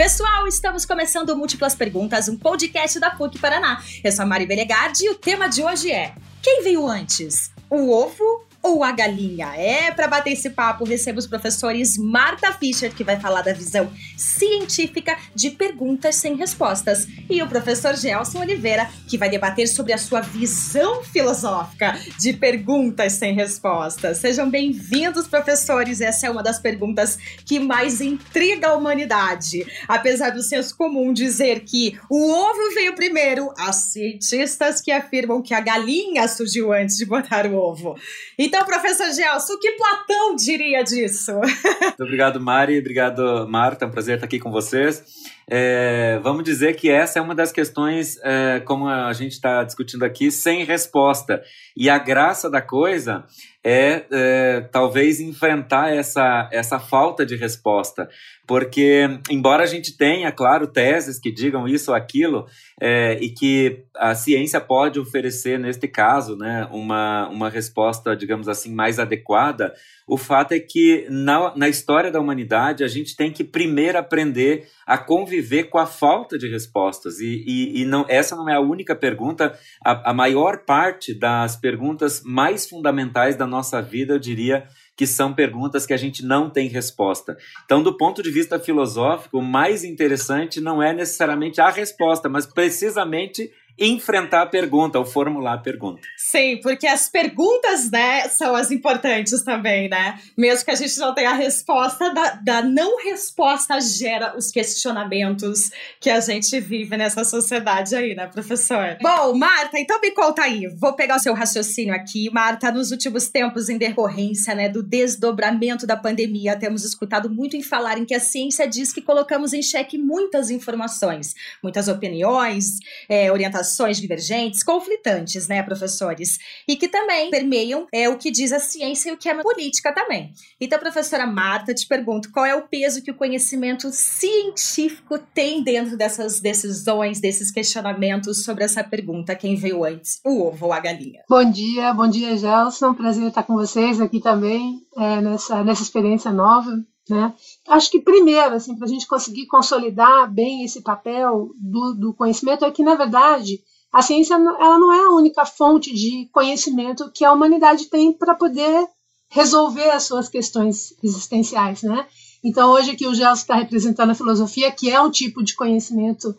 Pessoal, estamos começando Múltiplas Perguntas, um podcast da PUC Paraná. Eu sou a Mari Belegardi e o tema de hoje é: Quem veio antes? O ovo ou a galinha? É, para bater esse papo, recebo os professores Marta Fischer, que vai falar da visão científica de perguntas sem respostas, e o professor Gelson Oliveira, que vai debater sobre a sua visão filosófica de perguntas sem respostas. Sejam bem-vindos, professores. Essa é uma das perguntas que mais intriga a humanidade. Apesar do senso comum dizer que o ovo veio primeiro, há cientistas que afirmam que a galinha surgiu antes de botar o ovo. E então, professor Gelson, o que Platão diria disso? Muito obrigado, Mari. Obrigado, Marta. É um prazer estar aqui com vocês. É, vamos dizer que essa é uma das questões, é, como a gente está discutindo aqui, sem resposta. E a graça da coisa é, é, talvez enfrentar essa, essa falta de resposta. Porque, embora a gente tenha, claro, teses que digam isso ou aquilo, é, e que a ciência pode oferecer, neste caso, né, uma, uma resposta, digamos assim, mais adequada, o fato é que na, na história da humanidade a gente tem que primeiro aprender a conviver com a falta de respostas. E, e, e não, essa não é a única pergunta, a, a maior parte das perguntas mais fundamentais da nossa vida, eu diria, que são perguntas que a gente não tem resposta. Então, do ponto de vista filosófico, o mais interessante não é necessariamente a resposta, mas precisamente enfrentar a pergunta, ou formular a pergunta. Sim, porque as perguntas, né, são as importantes também, né? Mesmo que a gente não tenha a resposta, da, da não resposta gera os questionamentos que a gente vive nessa sociedade aí, né, professor? Bom, Marta, então me conta aí. Vou pegar o seu raciocínio aqui. Marta, nos últimos tempos, em decorrência, né, do desdobramento da pandemia, temos escutado muito em falar em que a ciência diz que colocamos em xeque muitas informações, muitas opiniões, é, orientações ações divergentes, conflitantes, né, professores? E que também permeiam é, o que diz a ciência e o que é a política também. Então, professora Marta, te pergunto, qual é o peso que o conhecimento científico tem dentro dessas decisões, desses questionamentos sobre essa pergunta, quem veio antes, o ovo ou a galinha? Bom dia, bom dia, Gelson, prazer estar com vocês aqui também, é, nessa, nessa experiência nova. Né? Acho que primeiro, assim, para a gente conseguir consolidar bem esse papel do, do, conhecimento, é que, na verdade, a ciência ela não é a única fonte de conhecimento que a humanidade tem para poder resolver as suas questões existenciais. Né? Então, hoje aqui o Gelson está representando a filosofia, que é um tipo de conhecimento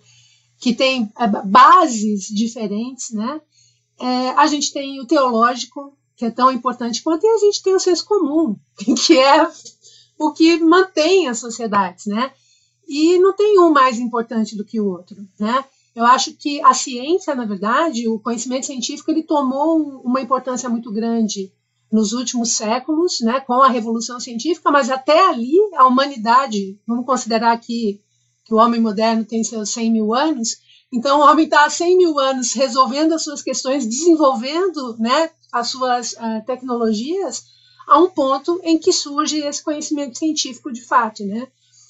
que tem é, bases diferentes. Né? É, a gente tem o teológico, que é tão importante quanto, e a gente tem o senso comum, que é o que mantém as sociedades, né? E não tem um mais importante do que o outro, né? Eu acho que a ciência, na verdade, o conhecimento científico, ele tomou uma importância muito grande nos últimos séculos, né, com a revolução científica, mas até ali a humanidade, vamos considerar aqui que o homem moderno tem seus 100 mil anos, então o homem está há 100 mil anos resolvendo as suas questões, desenvolvendo né, as suas uh, tecnologias, a um ponto em que surge esse conhecimento científico de fato, né?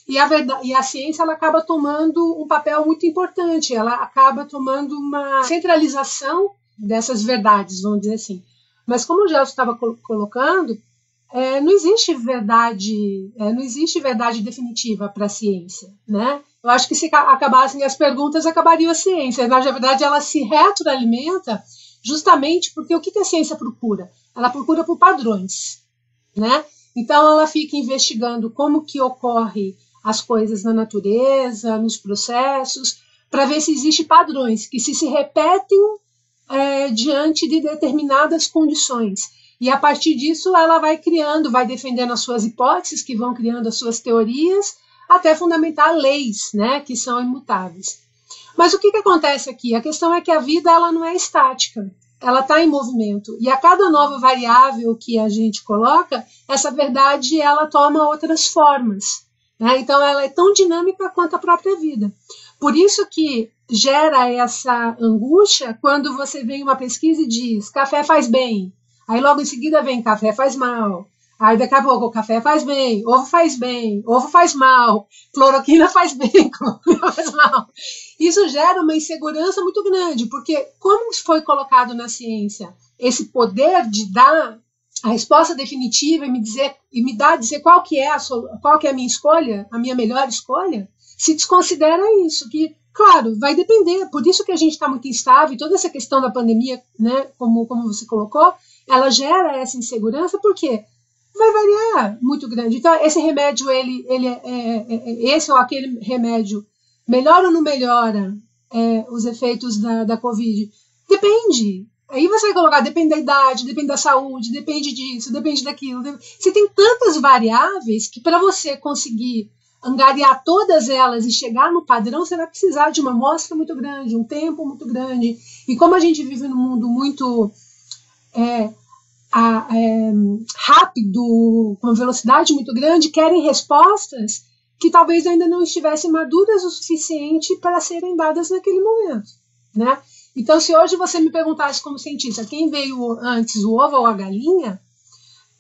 E a, verdade, e a ciência ela acaba tomando um papel muito importante, ela acaba tomando uma centralização dessas verdades, vamos dizer assim. Mas como o Gelson estava colocando, é, não existe verdade, é, não existe verdade definitiva para a ciência, né? Eu acho que se acabassem as perguntas, acabaria a ciência. Na verdade, ela se retroalimenta justamente porque o que a ciência procura? Ela procura por padrões né? Então ela fica investigando como que ocorre as coisas na natureza, nos processos, para ver se existem padrões que se, se repetem é, diante de determinadas condições. E a partir disso ela vai criando, vai defendendo as suas hipóteses, que vão criando as suas teorias, até fundamentar leis, né, que são imutáveis. Mas o que, que acontece aqui? A questão é que a vida ela não é estática ela está em movimento. E a cada nova variável que a gente coloca, essa verdade ela toma outras formas. Né? Então, ela é tão dinâmica quanto a própria vida. Por isso que gera essa angústia quando você vê uma pesquisa e diz café faz bem. Aí logo em seguida vem café faz mal. Aí daqui a pouco o café faz bem, ovo faz bem, ovo faz mal, cloroquina faz bem, cloroquina faz mal. Isso gera uma insegurança muito grande, porque como foi colocado na ciência esse poder de dar a resposta definitiva e me dizer e me dar dizer qual que é a qual que é a minha escolha, a minha melhor escolha, se desconsidera isso, que, claro, vai depender, por isso que a gente está muito instável, e toda essa questão da pandemia, né, como, como você colocou, ela gera essa insegurança, porque vai variar muito grande. Então, esse remédio, ele, ele é, é, é esse ou aquele remédio, melhora ou não melhora é, os efeitos da, da Covid? Depende. Aí você vai colocar, depende da idade, depende da saúde, depende disso, depende daquilo. Você tem tantas variáveis que para você conseguir angariar todas elas e chegar no padrão, você vai precisar de uma amostra muito grande, um tempo muito grande. E como a gente vive num mundo muito é, a, é, rápido, com velocidade muito grande, querem respostas que talvez ainda não estivessem maduras o suficiente para serem dadas naquele momento, né? Então, se hoje você me perguntasse como cientista quem veio antes, o ovo ou a galinha,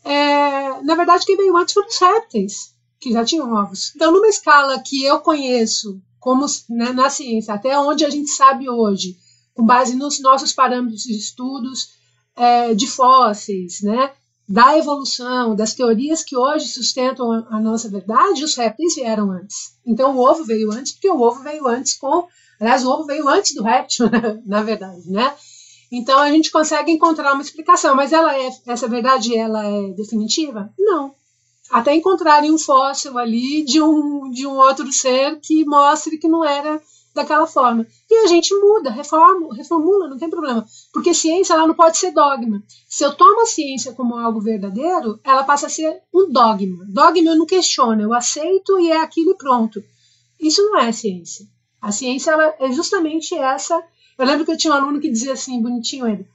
é, na verdade quem veio antes foram os répteis, que já tinham ovos. Então, numa escala que eu conheço como né, na ciência, até onde a gente sabe hoje, com base nos nossos parâmetros de estudos é, de fósseis, né, da evolução, das teorias que hoje sustentam a, nossa verdade, os répteis vieram antes. Então, o ovo veio antes, porque o ovo veio antes com Aliás, o ovo veio antes do réptil, na verdade, né? Então a gente consegue encontrar uma explicação, mas ela é essa verdade ela é definitiva? Não. Até encontrarem um fóssil ali de um de um outro ser que mostre que não era daquela forma. E a gente muda, reforma, reformula, não tem problema. Porque ciência ela não pode ser dogma. Se eu tomo a ciência como algo verdadeiro, ela passa a ser um dogma. Dogma eu não questiono, eu aceito e é aquilo e pronto. Isso não é ciência. A ciência ela é justamente essa. Eu lembro que eu tinha um aluno que dizia assim, bonitinho ele.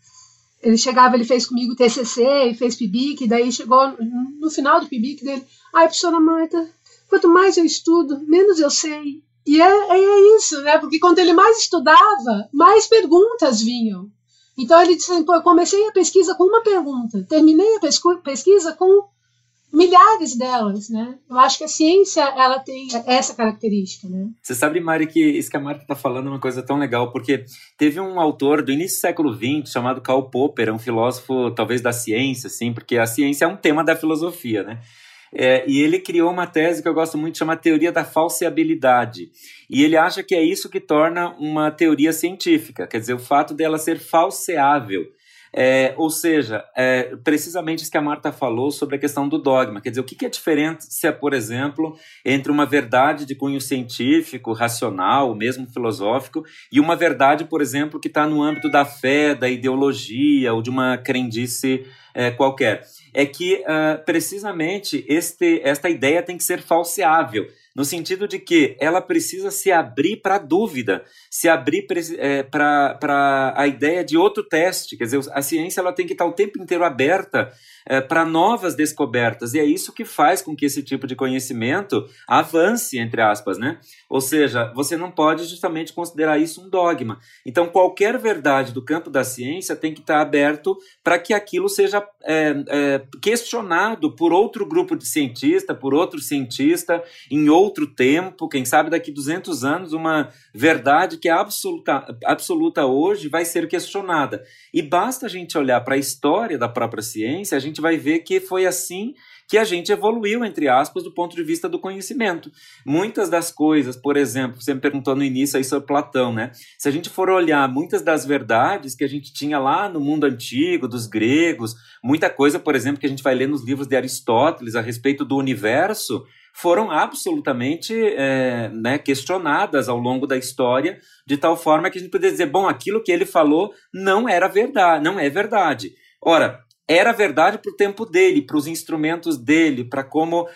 Ele chegava, ele fez comigo TCC fez PIBIC, daí chegou no final do PIBIC dele, ai, professora Marta, quanto mais eu estudo, menos eu sei. E é, é isso, né? Porque quanto ele mais estudava, mais perguntas vinham. Então ele disse, pô, eu comecei a pesquisa com uma pergunta, terminei a pesquisa com milhares delas, né? Eu acho que a ciência ela tem essa característica, né? Você sabe, Mari, que isso que a Marta está falando é uma coisa tão legal, porque teve um autor do início do século XX chamado Karl Popper, um filósofo talvez da ciência, assim, porque a ciência é um tema da filosofia, né? É, e ele criou uma tese que eu gosto muito, chama teoria da falseabilidade. E ele acha que é isso que torna uma teoria científica, quer dizer, o fato dela ser falseável. É, ou seja, é, precisamente isso que a Marta falou sobre a questão do dogma. Quer dizer, o que, é diferença, por exemplo, entre uma verdade de cunho científico, racional, mesmo filosófico, e uma verdade, por exemplo, que está no âmbito da fé, da ideologia ou de uma crendice é, qualquer? É que, uh, precisamente, este, esta ideia tem que ser falseável no sentido de que ela precisa se abrir para a dúvida, se abrir é, para a ideia de outro teste. Quer dizer, a ciência ela tem que estar o tempo inteiro aberta é, para novas descobertas. E é isso que faz com que esse tipo de conhecimento avance, entre aspas, né? Ou seja, você não pode justamente considerar isso um dogma. Então, qualquer verdade do campo da ciência tem que estar aberto para que aquilo seja é, é, questionado por outro grupo de cientista, por outro cientista, em outro tempo, quem sabe daqui 200 anos, uma verdade que é absoluta, absoluta hoje vai ser questionada. E basta a gente olhar para a história da própria ciência, a gente vai ver que foi assim que a gente evoluiu, entre aspas, do ponto de vista do conhecimento. Muitas das coisas, por exemplo, você me perguntou no início aí sobre Platão, né? Se a gente for olhar muitas das verdades que a gente tinha lá no mundo antigo, dos gregos, muita coisa, por exemplo, que a gente vai ler nos livros de Aristóteles a respeito do universo, foram absolutamente é, né, questionadas ao longo da história, de tal forma que a gente poderia dizer, bom, aquilo que ele falou não era verdade, não é verdade. Ora, era verdade para o tempo dele, para os instrumentos dele, para como uh,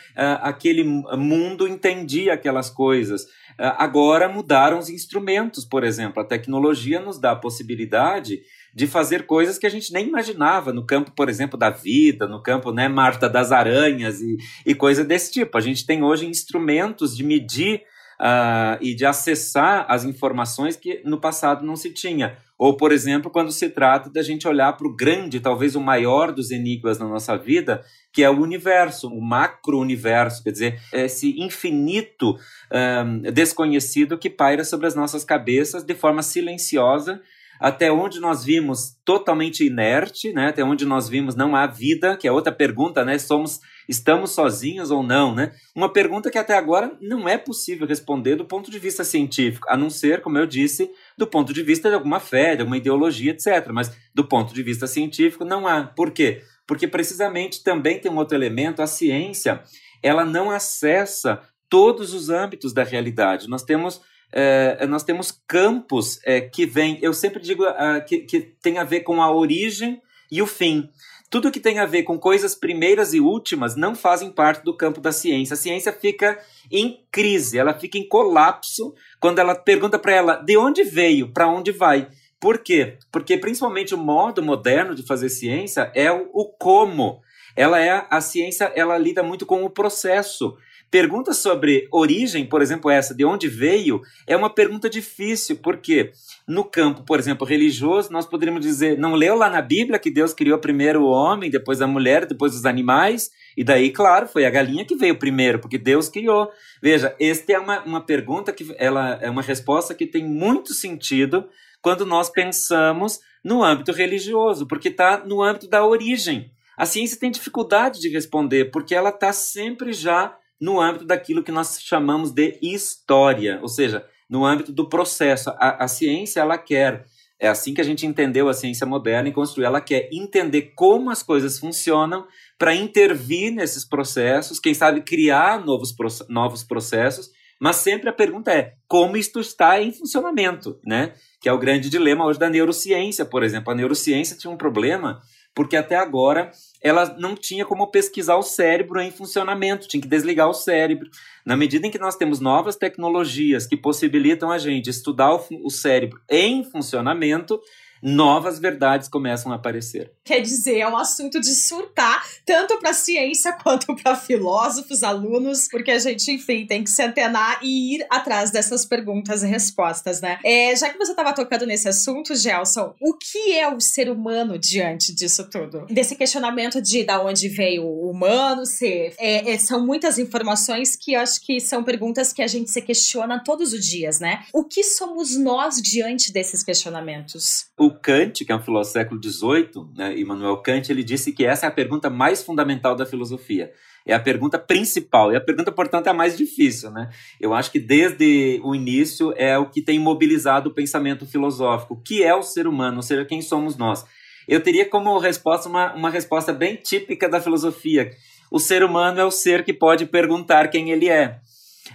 aquele mundo entendia aquelas coisas. Uh, agora mudaram os instrumentos, por exemplo. A tecnologia nos dá a possibilidade de fazer coisas que a gente nem imaginava no campo, por exemplo, da vida, no campo, né, Marta, das aranhas e, e coisa desse tipo. A gente tem hoje instrumentos de medir uh, e de acessar as informações que no passado não se tinha. Ou, por exemplo, quando se trata da gente olhar para o grande, talvez o maior dos enigmas na nossa vida, que é o universo, o macro-universo, quer dizer, esse infinito um, desconhecido que paira sobre as nossas cabeças de forma silenciosa até onde nós vimos totalmente inerte, né? Até onde nós vimos não há vida, que é outra pergunta, né? Somos estamos sozinhos ou não, né? Uma pergunta que até agora não é possível responder do ponto de vista científico, a não ser, como eu disse, do ponto de vista de alguma fé, de alguma ideologia, etc. Mas do ponto de vista científico não há. Por quê? Porque precisamente também tem um outro elemento, a ciência, ela não acessa todos os âmbitos da realidade. Nós temos é, nós temos campos é, que vêm, eu sempre digo uh, que, que tem a ver com a origem e o fim. Tudo que tem a ver com coisas primeiras e últimas não fazem parte do campo da ciência. A ciência fica em crise, ela fica em colapso quando ela pergunta para ela de onde veio, para onde vai. Por quê? Porque principalmente o modo moderno de fazer ciência é o, o como. Ela é a ciência, ela lida muito com o processo. Perguntas sobre origem, por exemplo, essa, de onde veio, é uma pergunta difícil, porque no campo, por exemplo, religioso, nós poderíamos dizer, não leu lá na Bíblia que Deus criou primeiro o homem, depois a mulher, depois os animais, e daí, claro, foi a galinha que veio primeiro, porque Deus criou. Veja, esta é uma, uma pergunta que ela é uma resposta que tem muito sentido quando nós pensamos no âmbito religioso, porque está no âmbito da origem. A ciência tem dificuldade de responder, porque ela está sempre já no âmbito daquilo que nós chamamos de história, ou seja, no âmbito do processo. A, a ciência, ela quer, é assim que a gente entendeu a ciência moderna e construiu, ela quer entender como as coisas funcionam para intervir nesses processos, quem sabe criar novos, novos processos, mas sempre a pergunta é como isto está em funcionamento, né? Que é o grande dilema hoje da neurociência, por exemplo. A neurociência tinha um problema porque até agora ela não tinha como pesquisar o cérebro em funcionamento, tinha que desligar o cérebro. Na medida em que nós temos novas tecnologias que possibilitam a gente estudar o, o cérebro em funcionamento, novas verdades começam a aparecer. Quer dizer, é um assunto de surtar, tanto para a ciência quanto para filósofos, alunos, porque a gente, enfim, tem que se antenar e ir atrás dessas perguntas e respostas, né? É, já que você estava tocando nesse assunto, Gelson, o que é o ser humano diante disso tudo? Desse questionamento de da onde veio o humano, se, é, é, são muitas informações que eu acho que são perguntas que a gente se questiona todos os dias, né? O que somos nós diante desses questionamentos? O Kant, que é um filósofo do século XVIII, né, Immanuel Kant, ele disse que essa é a pergunta mais fundamental da filosofia. É a pergunta principal. E a pergunta, portanto, é a mais difícil. Né? Eu acho que desde o início é o que tem mobilizado o pensamento filosófico. O que é o ser humano? Ou seja, quem somos nós? Eu teria como resposta uma, uma resposta bem típica da filosofia. O ser humano é o ser que pode perguntar quem ele é.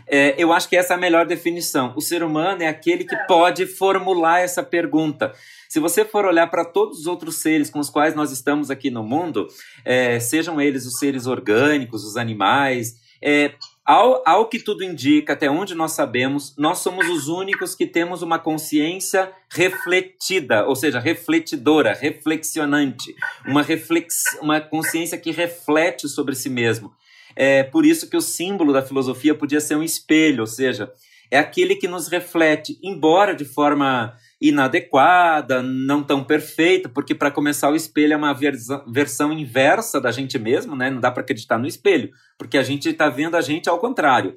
É, eu acho que essa é a melhor definição. O ser humano é aquele que pode formular essa pergunta. Se você for olhar para todos os outros seres com os quais nós estamos aqui no mundo, é, sejam eles os seres orgânicos, os animais, é, ao, ao que tudo indica, até onde nós sabemos, nós somos os únicos que temos uma consciência refletida, ou seja, refletidora, reflexionante, uma, reflex, uma consciência que reflete sobre si mesmo. É por isso que o símbolo da filosofia podia ser um espelho, ou seja, é aquele que nos reflete, embora de forma inadequada, não tão perfeita, porque para começar o espelho é uma versão, inversa da gente mesmo, né? Não dá para acreditar no espelho, porque a gente está vendo a gente ao contrário.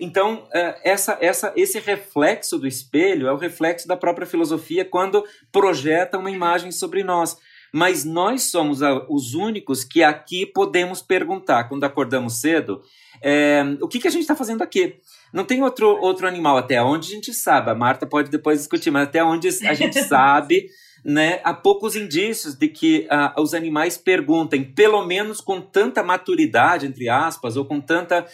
Então, é, essa, essa, esse reflexo do espelho é o reflexo da própria filosofia quando projeta uma imagem sobre nós. Mas nós somos os únicos que aqui podemos perguntar, quando acordamos cedo, é, o que, que a gente está fazendo aqui? Não tem outro, outro animal até onde a gente sabe, a Marta pode depois discutir, mas até onde a gente sabe, né, há poucos indícios de que uh, os animais perguntem, pelo menos com tanta maturidade, entre aspas, ou com tanta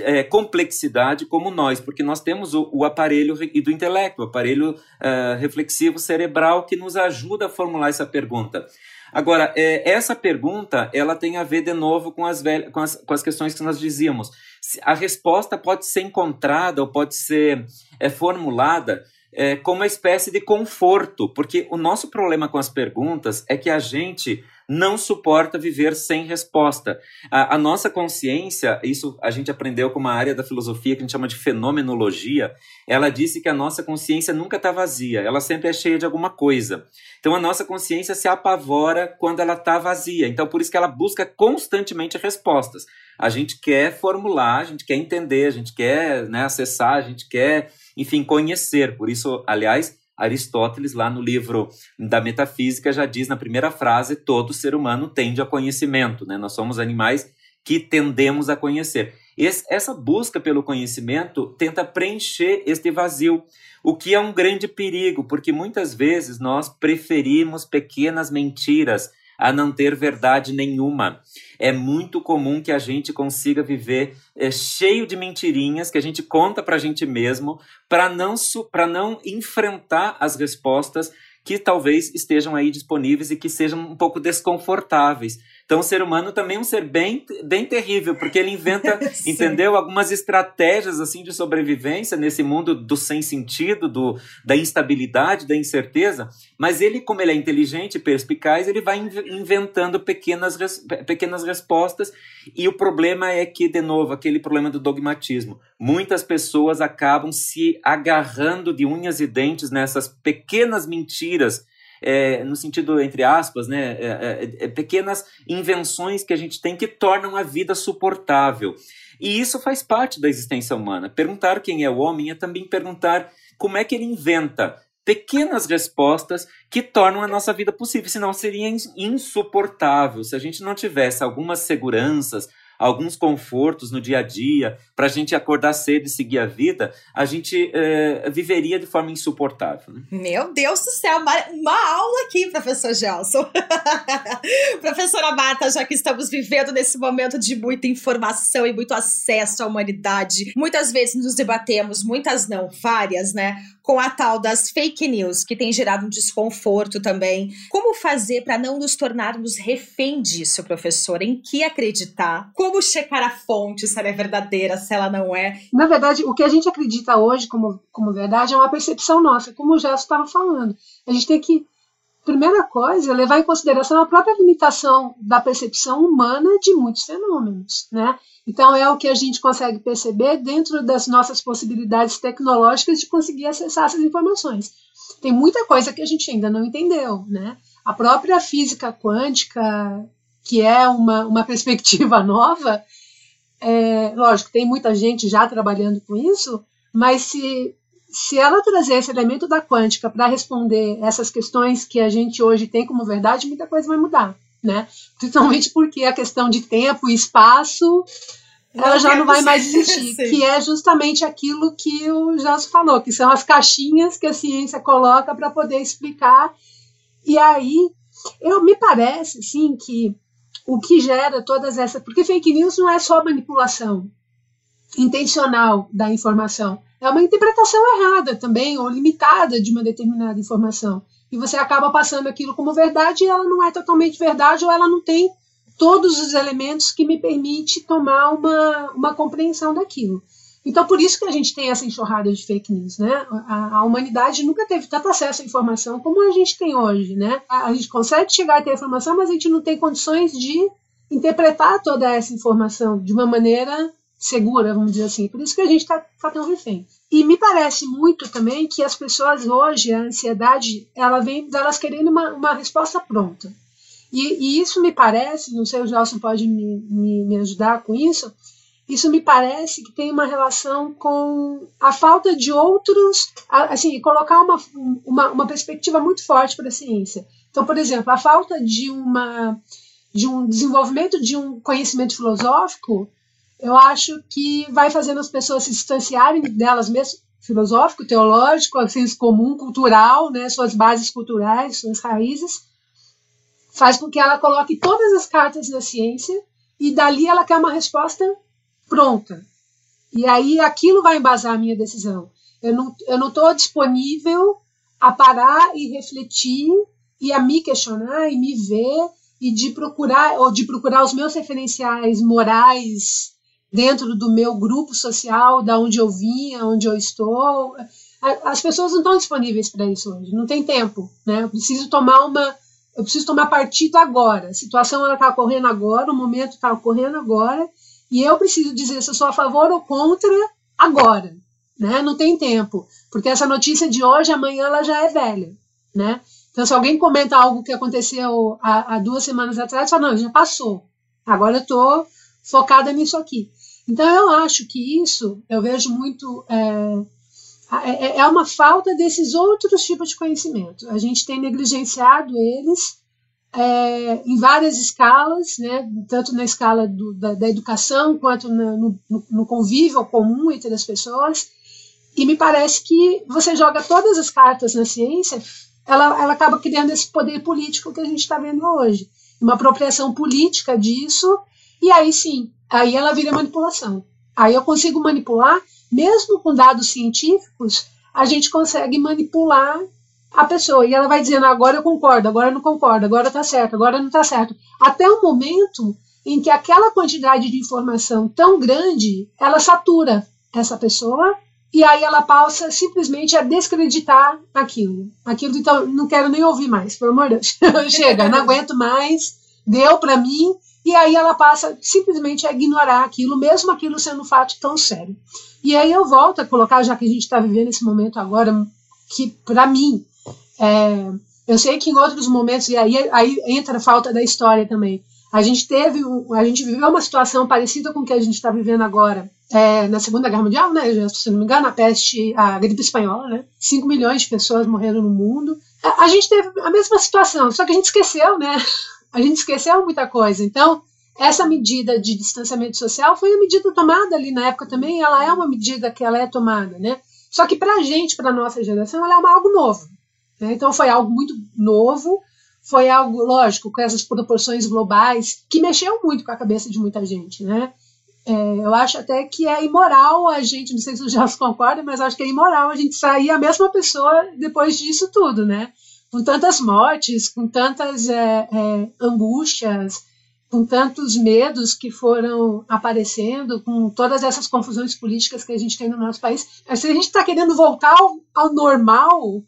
é, complexidade como nós, porque nós temos o, o aparelho do intelecto, o aparelho uh, reflexivo cerebral que nos ajuda a formular essa pergunta. Agora, é, essa pergunta, ela tem a ver de novo com as, velhas, com as, com as questões que nós dizíamos. A resposta pode ser encontrada ou pode ser é, formulada é, como uma espécie de conforto, porque o nosso problema com as perguntas é que a gente não suporta viver sem resposta. A, a, nossa consciência, isso a gente aprendeu com uma área da filosofia que a gente chama de fenomenologia, ela disse que a nossa consciência nunca está vazia, ela sempre é cheia de alguma coisa. Então a nossa consciência se apavora quando ela está vazia. Então por isso que ela busca constantemente respostas. A gente quer formular, a gente quer entender, a gente quer né, acessar, a gente quer, enfim, conhecer. Por isso, aliás, Aristóteles, lá no livro da Metafísica, já diz na primeira frase: todo ser humano tende a conhecimento, né? Nós somos animais que tendemos a conhecer. Esse, essa busca pelo conhecimento tenta preencher este vazio, o que é um grande perigo, porque muitas vezes nós preferimos pequenas mentiras a não ter verdade nenhuma. É muito comum que a gente consiga viver é, cheio de mentirinhas que a gente conta para a gente mesmo para não, não enfrentar as respostas que talvez estejam aí disponíveis e que sejam um pouco desconfortáveis. Então, o ser humano também é um ser bem, bem terrível, porque ele inventa, entendeu? Algumas estratégias assim de sobrevivência nesse mundo do sem sentido, do, da instabilidade, da incerteza. Mas ele, como ele é inteligente e perspicaz, ele vai inventando pequenas, pequenas respostas. E o problema é que, de novo, aquele problema do dogmatismo. Muitas pessoas acabam se agarrando de unhas e dentes nessas pequenas mentiras é, no sentido, entre aspas, né, é, é, é, pequenas invenções que a gente tem que tornam a vida suportável. E isso faz parte da existência humana. Perguntar quem é o homem é também perguntar como é que ele inventa pequenas respostas que tornam a nossa vida possível, senão seria insuportável. Se a gente não tivesse algumas seguranças, alguns confortos no dia a dia, para a gente acordar cedo e seguir a vida, a gente é, viveria de forma insuportável. Né? Meu Deus do céu, uma, uma aula aqui, professor Gelson. Professora Marta, já que estamos vivendo nesse momento de muita informação e muito acesso à humanidade, muitas vezes nos debatemos, muitas não, várias, né? com a tal das fake news, que tem gerado um desconforto também. Como fazer para não nos tornarmos refém disso, professor? Em que acreditar? Como checar a fonte, se ela é verdadeira, se ela não é? Na verdade, o que a gente acredita hoje como, como verdade é uma percepção nossa, como o Gesso estava falando. A gente tem que primeira coisa levar em consideração a própria limitação da percepção humana de muitos fenômenos, né? Então é o que a gente consegue perceber dentro das nossas possibilidades tecnológicas de conseguir acessar essas informações. Tem muita coisa que a gente ainda não entendeu, né? A própria física quântica, que é uma, uma perspectiva nova, é, lógico, tem muita gente já trabalhando com isso, mas se se ela trazer esse elemento da quântica para responder essas questões que a gente hoje tem como verdade, muita coisa vai mudar, né? Principalmente porque a questão de tempo e espaço ela já não vai mais existir, que é justamente aquilo que o Josso falou, que são as caixinhas que a ciência coloca para poder explicar. E aí, eu me parece, sim, que o que gera todas essas, porque fake news não é só manipulação intencional da informação é uma interpretação errada também, ou limitada de uma determinada informação. E você acaba passando aquilo como verdade e ela não é totalmente verdade, ou ela não tem todos os elementos que me permite tomar uma, uma compreensão daquilo. Então, por isso que a gente tem essa enxurrada de fake news, né? A, a, humanidade nunca teve tanto acesso à informação como a gente tem hoje, né? A, a gente consegue chegar a ter informação, mas a gente não tem condições de interpretar toda essa informação de uma maneira segura, vamos dizer assim. Por isso que a gente está tá tão refém. E me parece muito também que as pessoas hoje, a ansiedade, ela vem delas querendo uma, uma resposta pronta. E, e, isso me parece, não sei, o Gelson pode me, me, me ajudar com isso, isso me parece que tem uma relação com a falta de outros, assim, colocar uma, uma, uma perspectiva muito forte para a ciência. Então, por exemplo, a falta de uma de um desenvolvimento de um conhecimento filosófico eu acho que vai fazendo as pessoas se distanciarem delas mesmas, filosófico, teológico, senso comum, cultural, né, suas bases culturais, suas raízes, faz com que ela coloque todas as cartas na ciência e dali ela quer uma resposta pronta. E aí aquilo vai embasar a minha decisão. Eu não eu não estou disponível a parar e refletir e a me questionar e me ver e de procurar ou de procurar os meus referenciais morais dentro do meu grupo social, da onde eu vim, onde eu estou. As pessoas não estão disponíveis para isso hoje, não tem tempo, né? Eu preciso tomar uma, eu preciso tomar partido agora. A situação está ocorrendo agora, o momento está ocorrendo agora, e eu preciso dizer se eu sou a favor ou contra agora, né? Não tem tempo, porque essa notícia de hoje, amanhã ela já é velha, né? Então, se alguém comenta algo que aconteceu há, há duas semanas atrás, fala, não, já passou. Agora eu estou focada nisso aqui. Então, eu acho que isso, eu vejo muito é, é, é uma falta desses outros tipos de conhecimento. A gente tem negligenciado eles é, em várias escalas, né, tanto na escala do, da, da, educação quanto na, no, no, convívio comum entre as pessoas. E me parece que você joga todas as cartas na ciência, ela, ela acaba criando esse poder político que a gente está vendo hoje. Uma apropriação política disso, e aí sim, aí ela vira manipulação. Aí eu consigo manipular, mesmo com dados científicos, a gente consegue manipular a pessoa. E ela vai dizendo, agora eu concordo, agora eu não concordo, agora está certo, agora não está certo. Até o momento em que aquela quantidade de informação tão grande, ela satura essa pessoa e aí ela passa simplesmente a descreditar aquilo. Aquilo, então, não quero nem ouvir mais, pelo amor de Deus. Chega, não aguento mais, deu para mim, e aí ela passa simplesmente a ignorar aquilo, mesmo aquilo sendo um fato tão sério. E aí eu volto a colocar, já que a gente está vivendo esse momento agora, que para mim é, eu sei que em outros momentos, e aí, aí entra a falta da história também. A gente teve, a gente viveu uma situação parecida com o que a gente está vivendo agora é, na Segunda Guerra Mundial, né? Se não me engano, a peste, a gripe espanhola, né? 5 milhões de pessoas morreram no mundo. A, a, gente teve a mesma situação, só que a gente esqueceu, né? A gente esqueceu muita coisa. Então, essa medida de distanciamento social foi a medida tomada ali na época também, ela é uma medida que ela é tomada, né? Só que para a gente, para nossa geração, ela é uma, algo novo. Né? Então foi algo muito novo, foi algo, lógico, com essas proporções globais, que mexeu muito com a cabeça de muita gente. Né? É, eu acho até que é imoral a gente, não sei se o Jorge concorda, mas acho que é imoral a gente sair a mesma pessoa depois disso tudo, né? Com tantas mortes, com tantas é, é, angústias, com tantos medos que foram aparecendo, com todas essas confusões políticas que a gente tem no nosso país. Se a gente está querendo voltar ao, ao normal,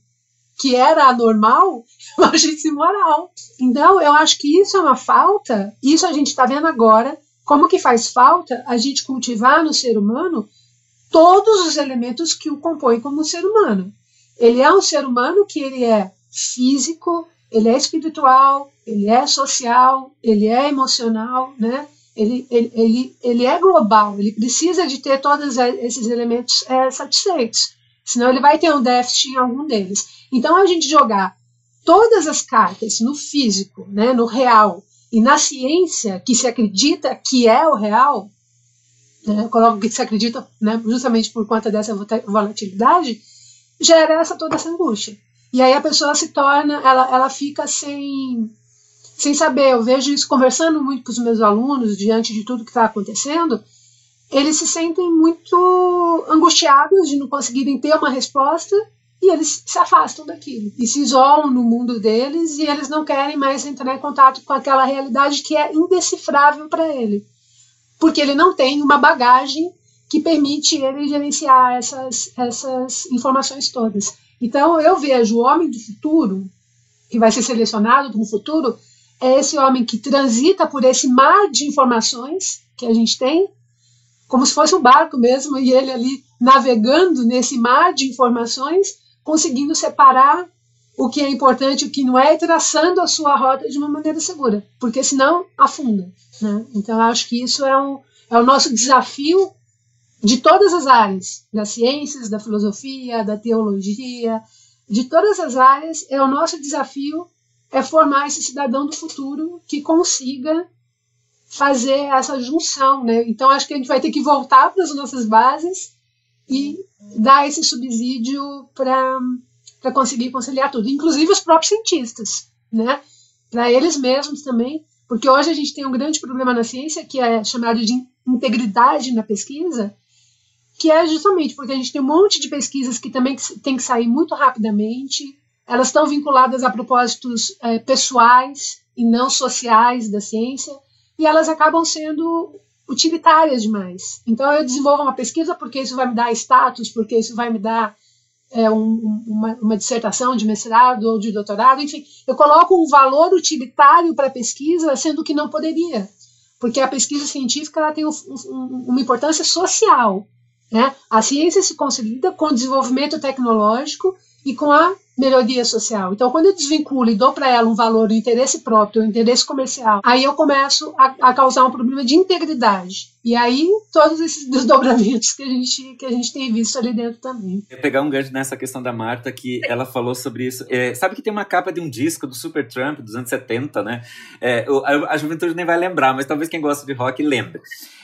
que era anormal, eu acho isso imoral. Então, eu acho que isso é uma falta, isso a gente está vendo agora, como que faz falta a gente cultivar no ser humano todos os elementos que o compõem como ser humano. Ele é um ser humano que ele é físico, ele é espiritual, ele é social, ele é emocional, né? Ele, ele, ele, ele é global, ele precisa de ter todos esses elementos é, satisfeitos. Senão ele vai ter um déficit em algum deles. Então a gente jogar todas as cartas no físico, né, no real, e na ciência que se acredita que é o real, né, coloco que se acredita né, justamente por conta dessa volatilidade, gera essa, toda essa angústia. E aí a pessoa se torna, ela, ela fica sem, sem saber. Eu vejo isso conversando muito com os meus alunos diante de tudo que está acontecendo eles se sentem muito angustiados de não conseguirem ter uma resposta e eles se afastam daquilo e se isolam no mundo deles e eles não querem mais entrar em contato com aquela realidade que é indecifrável para ele, porque ele não tem uma bagagem que permite ele gerenciar essas, essas informações todas. Então eu vejo o homem do futuro, que vai ser selecionado no futuro, é esse homem que transita por esse mar de informações que a gente tem como se fosse um barco mesmo, e ele ali navegando nesse mar de informações, conseguindo separar o que é importante o que não é, e traçando a sua rota de uma maneira segura, porque senão afunda. Né? Então, acho que isso é, um, é o nosso desafio de todas as áreas, das ciências, da filosofia, da teologia, de todas as áreas, é o nosso desafio é formar esse cidadão do futuro que consiga fazer essa junção, né? Então acho que a gente vai ter que voltar para as nossas bases e dar esse subsídio para para conseguir conciliar tudo, inclusive os próprios cientistas, né? Para eles mesmos também, porque hoje a gente tem um grande problema na ciência que é chamado de integridade na pesquisa, que é justamente porque a gente tem um monte de pesquisas que também tem que sair muito rapidamente, elas estão vinculadas a propósitos é, pessoais e não sociais da ciência e elas acabam sendo utilitárias demais. Então eu desenvolvo uma pesquisa porque isso vai me dar status, porque isso vai me dar é, um, uma, uma, dissertação de mestrado ou de doutorado, enfim, eu coloco um valor utilitário para a pesquisa, sendo que não poderia, porque a pesquisa científica ela tem um, um, uma importância social. Né? A ciência se consolida com o desenvolvimento tecnológico e com a melhoria social. Então, quando eu desvinculo e dou para ela um valor, um interesse próprio, um interesse comercial, aí eu começo a, a, causar um problema de integridade. E aí, todos esses desdobramentos que a gente, que a gente tem visto ali dentro também. Eu pegar um gancho nessa questão da Marta, que ela falou sobre isso. É, sabe que tem uma capa de um disco do Super Trump dos anos 70, né? É, a, a, juventude nem vai lembrar, mas talvez quem gosta de rock lembre.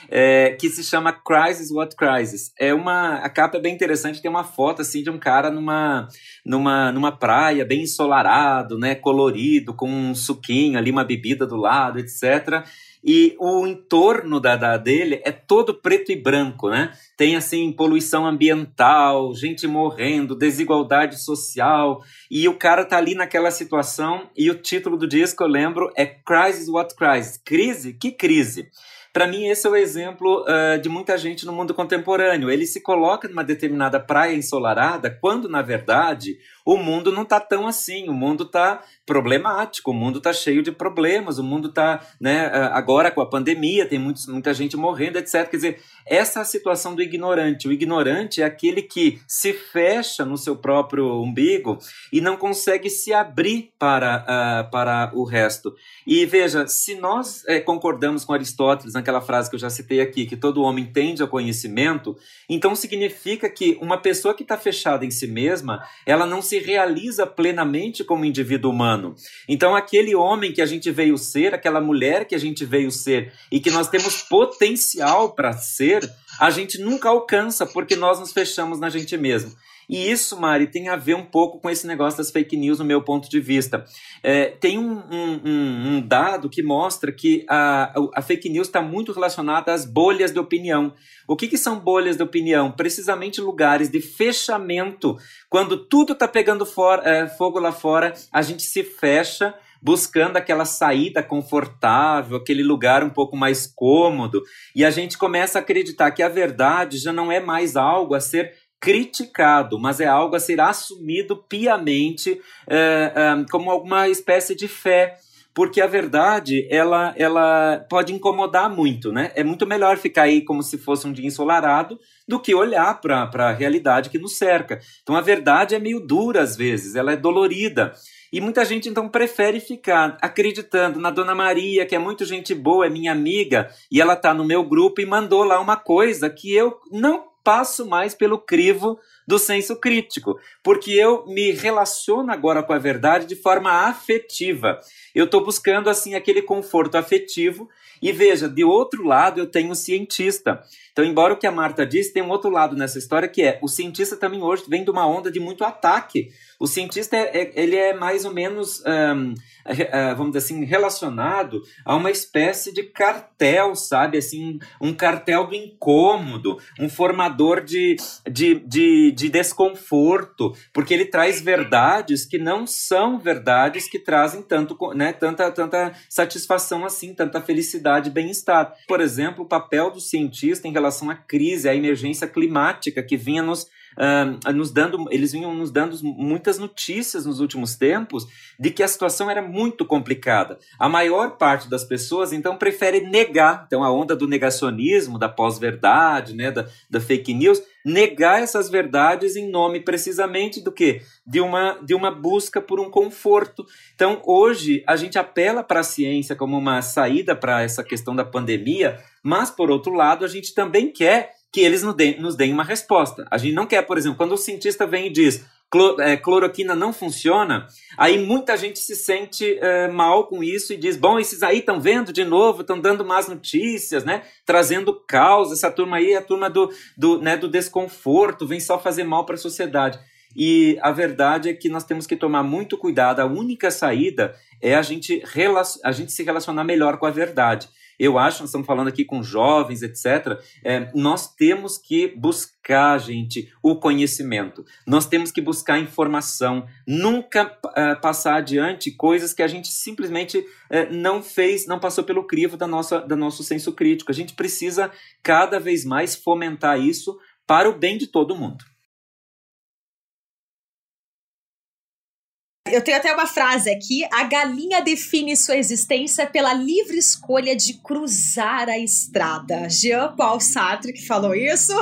É, que se chama Crisis What Crisis. É uma, a capa é bem interessante, tem uma foto assim de um cara numa, numa, numa praia bem ensolarado, né? Colorido, com um suquinho ali, uma bebida do lado, etc e o entorno da, da, dele é todo preto e branco, né? Tem assim poluição ambiental, gente morrendo, desigualdade social, e o cara tá ali naquela situação e o título do disco eu lembro é Crisis What Crisis? Crise? Que crise? Para mim, esse é o exemplo uh, de muita gente no mundo contemporâneo. Ele se coloca numa determinada praia ensolarada, quando, na verdade, o mundo não está tão assim. O mundo está problemático, o mundo está cheio de problemas, o mundo está, né, agora com a pandemia, tem muitos, muita gente morrendo, etc. Quer dizer, essa é a situação do ignorante. O ignorante é aquele que se fecha no seu próprio umbigo e não consegue se abrir para, uh, para o resto. E veja, se nós é, concordamos com Aristóteles naquela frase que eu já citei aqui, que todo homem tende ao conhecimento, então significa que uma pessoa que está fechada em si mesma, ela não se realiza plenamente como indivíduo humano. Então, aquele homem que a gente veio ser, aquela mulher que a gente veio ser e que nós temos potencial para ser, a gente nunca alcança porque nós nos fechamos na gente mesmo. E isso, Mari, tem a ver um pouco com esse negócio das fake news, no meu ponto de vista. É, tem um, um, um, dado que mostra que a, a fake news está muito relacionada às bolhas de opinião. O que, que são bolhas de opinião? Precisamente lugares de fechamento. Quando tudo está pegando fora, é, fogo lá fora, a gente se fecha buscando aquela saída confortável, aquele lugar um pouco mais cômodo, e a gente começa a acreditar que a verdade já não é mais algo a ser criticado, mas é algo a ser assumido piamente é, é, como alguma espécie de fé porque a verdade ela, ela pode incomodar muito, né? É muito melhor ficar aí como se fosse um dia ensolarado do que olhar para a realidade que nos cerca. Então a verdade é meio dura às vezes, ela é dolorida. E muita gente então prefere ficar acreditando na Dona Maria, que é muito gente boa, é minha amiga, e ela tá no meu grupo e mandou lá uma coisa que eu não passo mais pelo crivo do senso crítico, porque eu me relaciono agora com a verdade de forma afetiva. Eu estou buscando assim aquele conforto afetivo e veja, de outro lado eu tenho o cientista. Então, embora o que a Marta disse, tem um outro lado nessa história que é o cientista também hoje vem de uma onda de muito ataque o cientista é, é, ele é mais ou menos, um, vamos dizer assim, relacionado a uma espécie de cartel, sabe? Assim, um cartel do incômodo, um formador de, de, de, de desconforto, porque ele traz verdades que não são verdades que trazem tanto, né, tanta, tanta satisfação assim, tanta felicidade e bem-estar. Por exemplo, o papel do cientista em relação à crise, à emergência climática que vinha nos uh, nos dando, eles vinham nos dando muitas notícias nos últimos tempos de que a situação era muito complicada. A maior parte das pessoas, então, prefere negar. Então, a onda do negacionismo, da pós-verdade, né, da, da fake news, negar essas verdades em nome precisamente do que? De uma, de uma busca por um conforto. Então, hoje, a gente apela para a ciência como uma saída para essa questão da pandemia, mas, por outro lado, a gente também quer que eles nos deem, uma resposta. A gente não quer, por exemplo, quando o cientista vem e diz é, cloroquina não funciona, aí muita gente se sente é, mal com isso e diz: bom, esses aí estão vendo de novo, estão dando más notícias, né? Trazendo caos. Essa turma aí é a turma do, do, né, do desconforto, vem só fazer mal para a sociedade. E a verdade é que nós temos que tomar muito cuidado. A única saída é a gente, a gente se relacionar melhor com a verdade. Eu acho, nós estamos falando aqui com jovens, etc. É, nós temos que buscar, gente, o conhecimento. Nós temos que buscar informação. Nunca é, passar adiante coisas que a gente simplesmente é, não fez, não passou pelo crivo da nossa, do nosso senso crítico. A gente precisa cada vez mais fomentar isso para o bem de todo mundo. Eu tenho até uma frase aqui: a galinha define sua existência pela livre escolha de cruzar a estrada. Jean Paul Sartre que falou isso.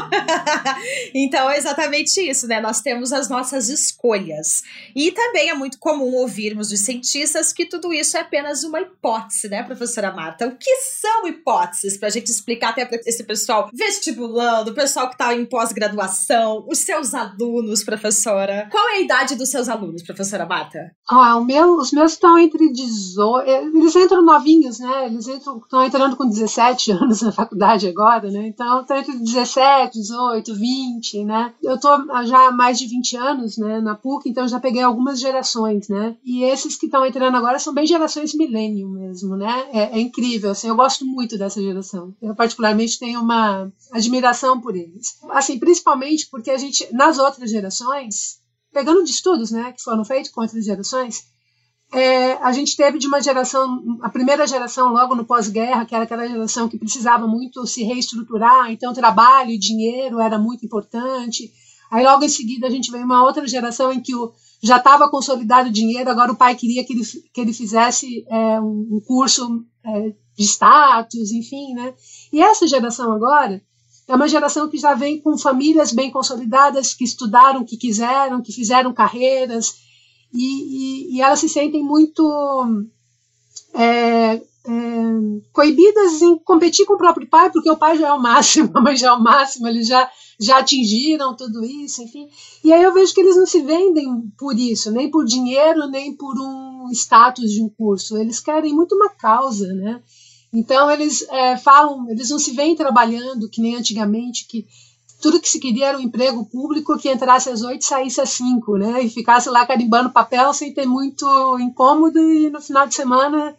então é exatamente isso, né? Nós temos as nossas escolhas. E também é muito comum ouvirmos dos cientistas que tudo isso é apenas uma hipótese, né, professora Marta? O que são hipóteses? Para a gente explicar até para esse pessoal vestibulando, o pessoal que está em pós-graduação, os seus alunos, professora. Qual é a idade dos seus alunos, professora Marta? Ah, meu, os meus estão entre 18. Eles entram novinhos, né? Eles estão entrando com 17 anos na faculdade agora, né? Então, estão entre 17, 18, 20, né? Eu estou já há mais de 20 anos, né, na PUC, então já peguei algumas gerações, né? E esses que estão entrando agora são bem gerações milênio mesmo, né? É, é incrível, assim, eu gosto muito dessa geração. Eu particularmente tenho uma admiração por eles. Assim, principalmente porque a gente, nas outras gerações, pegando de estudos, né, que foram feitos com outras gerações, é, a gente teve de uma geração, a primeira geração logo no pós-guerra, que era aquela geração que precisava muito se reestruturar, então trabalho e dinheiro era muito importante. Aí logo em seguida a gente veio uma outra geração em que o, já estava consolidado o dinheiro, agora o pai queria que ele, que ele fizesse é, um, curso é, de status, enfim, né? E essa geração agora é uma geração que já vem com famílias bem consolidadas, que estudaram, que quiseram, que fizeram carreiras, e, e, e elas se sentem muito é, é, coibidas em competir com o próprio pai, porque o pai já é o máximo, a mãe já é o máximo, eles já, já atingiram tudo isso, enfim. E aí eu vejo que eles não se vendem por isso, nem por dinheiro, nem por um status de um curso. Eles querem muito uma causa, né? Então eles é, falam, eles não se veem trabalhando que nem antigamente, que tudo que se queria era um emprego público que entrasse às oito e saísse às cinco, né? E ficasse lá carimbando papel sem ter muito incômodo e no final de semana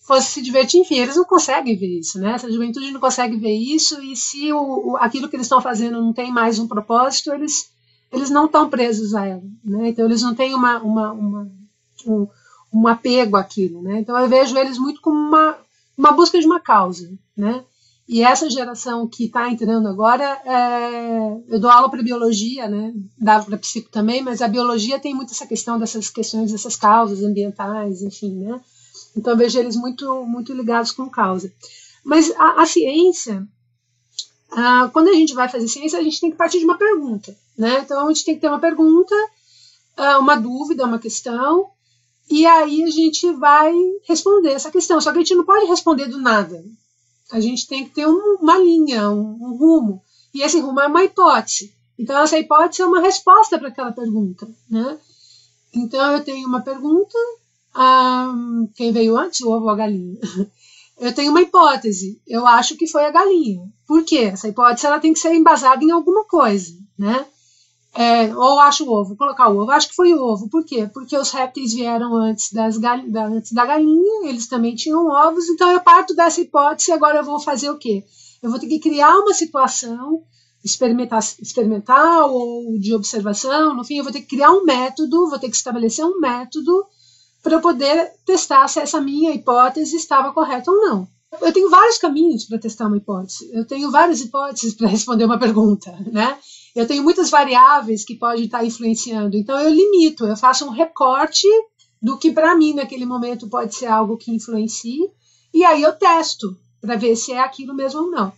fosse se divertir. Enfim, eles não conseguem ver isso, né? Essa juventude não consegue ver isso e se o, o aquilo que eles estão fazendo não tem mais um propósito, eles, eles não estão presos a ela, né? Então eles não têm uma, uma, uma um, um apego àquilo, né? Então eu vejo eles muito como uma uma busca de uma causa, né? E essa geração que está entrando agora, é, eu dou aula para biologia, né? Dava para psico também, mas a biologia tem muito essa questão dessas questões, dessas causas ambientais, enfim, né? Então eu vejo eles muito, muito ligados com causa. Mas a, a ciência, a, quando a gente vai fazer ciência, a gente tem que partir de uma pergunta, né? Então a gente tem que ter uma pergunta, uma dúvida, uma questão, e aí a gente vai responder essa questão. Só que a gente não pode responder do nada. A gente tem que ter um, uma linha, um, um, rumo. E esse rumo é uma hipótese. Então, essa hipótese é uma resposta para aquela pergunta. Né? Então, eu tenho uma pergunta. Ah, quem veio antes, o ovo ou a galinha? Eu tenho uma hipótese. Eu acho que foi a galinha. Por quê? Essa hipótese ela tem que ser embasada em alguma coisa. Né? É, ou acho o ovo, colocar o ovo. Acho que foi o ovo. Por quê? Porque os répteis vieram antes, das gal... da, antes da galinha, eles também tinham ovos, então eu parto dessa hipótese agora eu vou fazer o quê? Eu vou ter que criar uma situação experimental ou de observação, no fim, eu vou ter que criar um método, vou ter que estabelecer um método para eu poder testar se essa minha hipótese estava correta ou não. Eu tenho vários caminhos para testar uma hipótese. Eu tenho várias hipóteses para responder uma pergunta, né? Eu tenho muitas variáveis que podem estar influenciando. Então eu limito, eu faço um recorte do que para mim naquele momento pode ser algo que influencie, e aí eu testo para ver se é aquilo mesmo ou não.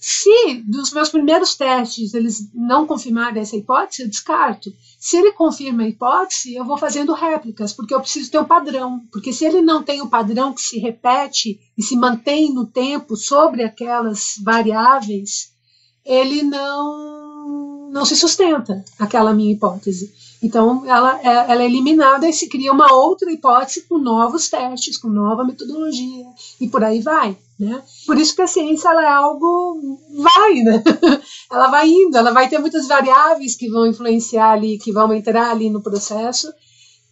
Se dos meus primeiros testes eles não confirmarem essa hipótese, eu descarto. Se ele confirma a hipótese, eu vou fazendo réplicas, porque eu preciso ter um padrão. Porque se ele não tem um padrão que se repete e se mantém no tempo sobre aquelas variáveis, ele não não se sustenta aquela minha hipótese. Então, ela, é, ela é eliminada e se cria uma outra hipótese com novos testes, com nova metodologia, e por aí vai. Né? Por isso que a ciência ela é algo vai, né? ela vai indo, ela vai ter muitas variáveis que vão influenciar ali, que vão entrar ali no processo,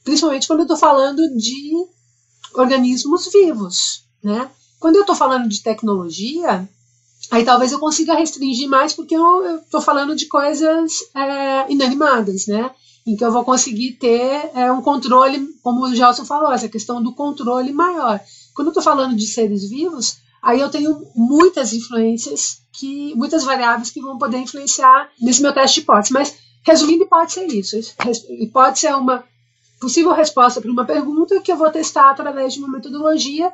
principalmente quando eu estou falando de organismos vivos. Né? Quando eu estou falando de tecnologia, Aí talvez eu consiga restringir mais, porque eu estou falando de coisas é, inanimadas, né? Em que eu vou conseguir ter é, um controle, como o Gelson falou, essa questão do controle maior. Quando eu estou falando de seres vivos, aí eu tenho muitas influências, que muitas variáveis que vão poder influenciar nesse meu teste de hipótese. Mas, resumindo, hipótese é isso. Hipótese é uma possível resposta para uma pergunta que eu vou testar através de uma metodologia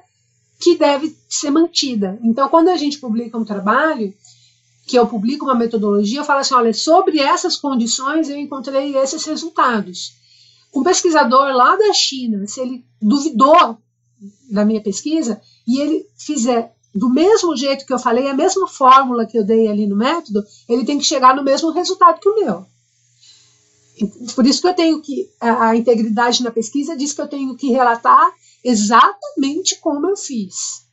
que deve ser mantida. Então, quando a gente publica um trabalho, que eu publico uma metodologia, eu falo assim, olha, sobre essas condições eu encontrei esses resultados. Um pesquisador lá da China, se ele duvidou da minha pesquisa e ele fizer do mesmo jeito que eu falei, a mesma fórmula que eu dei ali no método, ele tem que chegar no mesmo resultado que o meu. Por isso que eu tenho que, a integridade na pesquisa diz que eu tenho que relatar exatamente como eu fiz.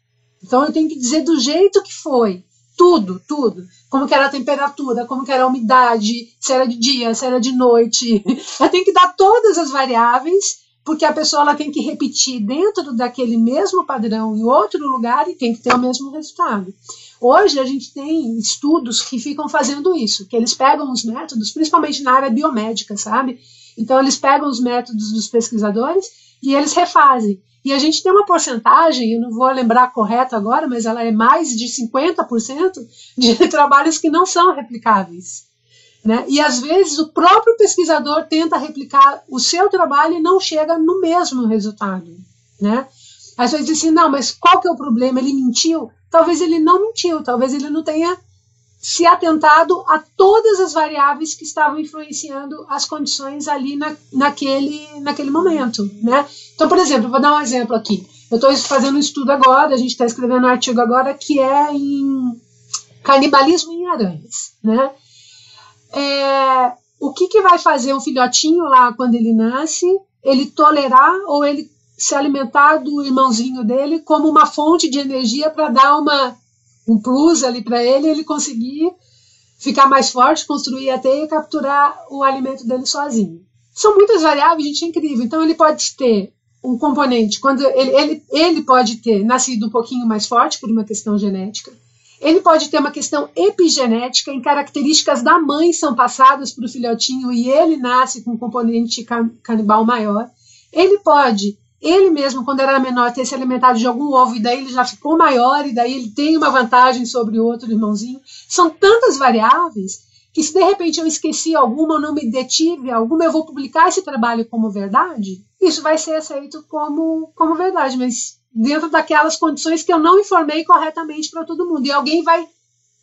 Então eu tenho que dizer do jeito que foi, tudo, tudo. Como que era a temperatura, como que era a umidade, se era de dia, se era de noite. Eu tenho que dar todas as variáveis porque a pessoa ela tem que repetir dentro daquele mesmo padrão em outro lugar e tem que ter o mesmo resultado. Hoje a gente tem estudos que ficam fazendo isso, que eles pegam os métodos, principalmente na área biomédica, sabe? Então eles pegam os métodos dos pesquisadores e eles refazem. E a gente tem uma porcentagem, eu não vou lembrar correto agora, mas ela é mais de 50% de trabalhos que não são replicáveis. Né? E às vezes o próprio pesquisador tenta replicar o seu trabalho e não chega no mesmo resultado. Né? Às vezes assim, não, mas qual que é o problema? Ele mentiu? Talvez ele não mentiu, talvez ele não tenha se atentado a todas as variáveis que estavam influenciando as condições ali na, naquele, naquele momento. Né? Então, por exemplo, vou dar um exemplo aqui. Eu estou fazendo um estudo agora, a gente está escrevendo um artigo agora que é em canibalismo em aranhas. Né? é, o que, que vai fazer um filhotinho lá quando ele nasce, ele tolerar ou ele se alimentar do irmãozinho dele como uma fonte de energia para dar uma, um plus ali para ele, ele conseguir ficar mais forte, construir a teia e capturar o alimento dele sozinho. São muitas variáveis, gente, é incrível. Então ele pode ter um componente, quando ele, ele, ele pode ter nascido um pouquinho mais forte por uma questão genética, ele pode ter uma questão epigenética, em características da mãe são passadas para o filhotinho e ele nasce com um componente canibal maior. Ele pode, ele mesmo, quando era menor, ter se alimentado de algum ovo e daí ele já ficou maior e daí ele tem uma vantagem sobre o outro irmãozinho. São tantas variáveis que se de repente eu esqueci alguma, ou não me detive alguma, eu vou publicar esse trabalho como verdade, isso vai ser aceito como, como verdade, mas dentro daquelas condições que eu não informei corretamente para todo mundo. E alguém vai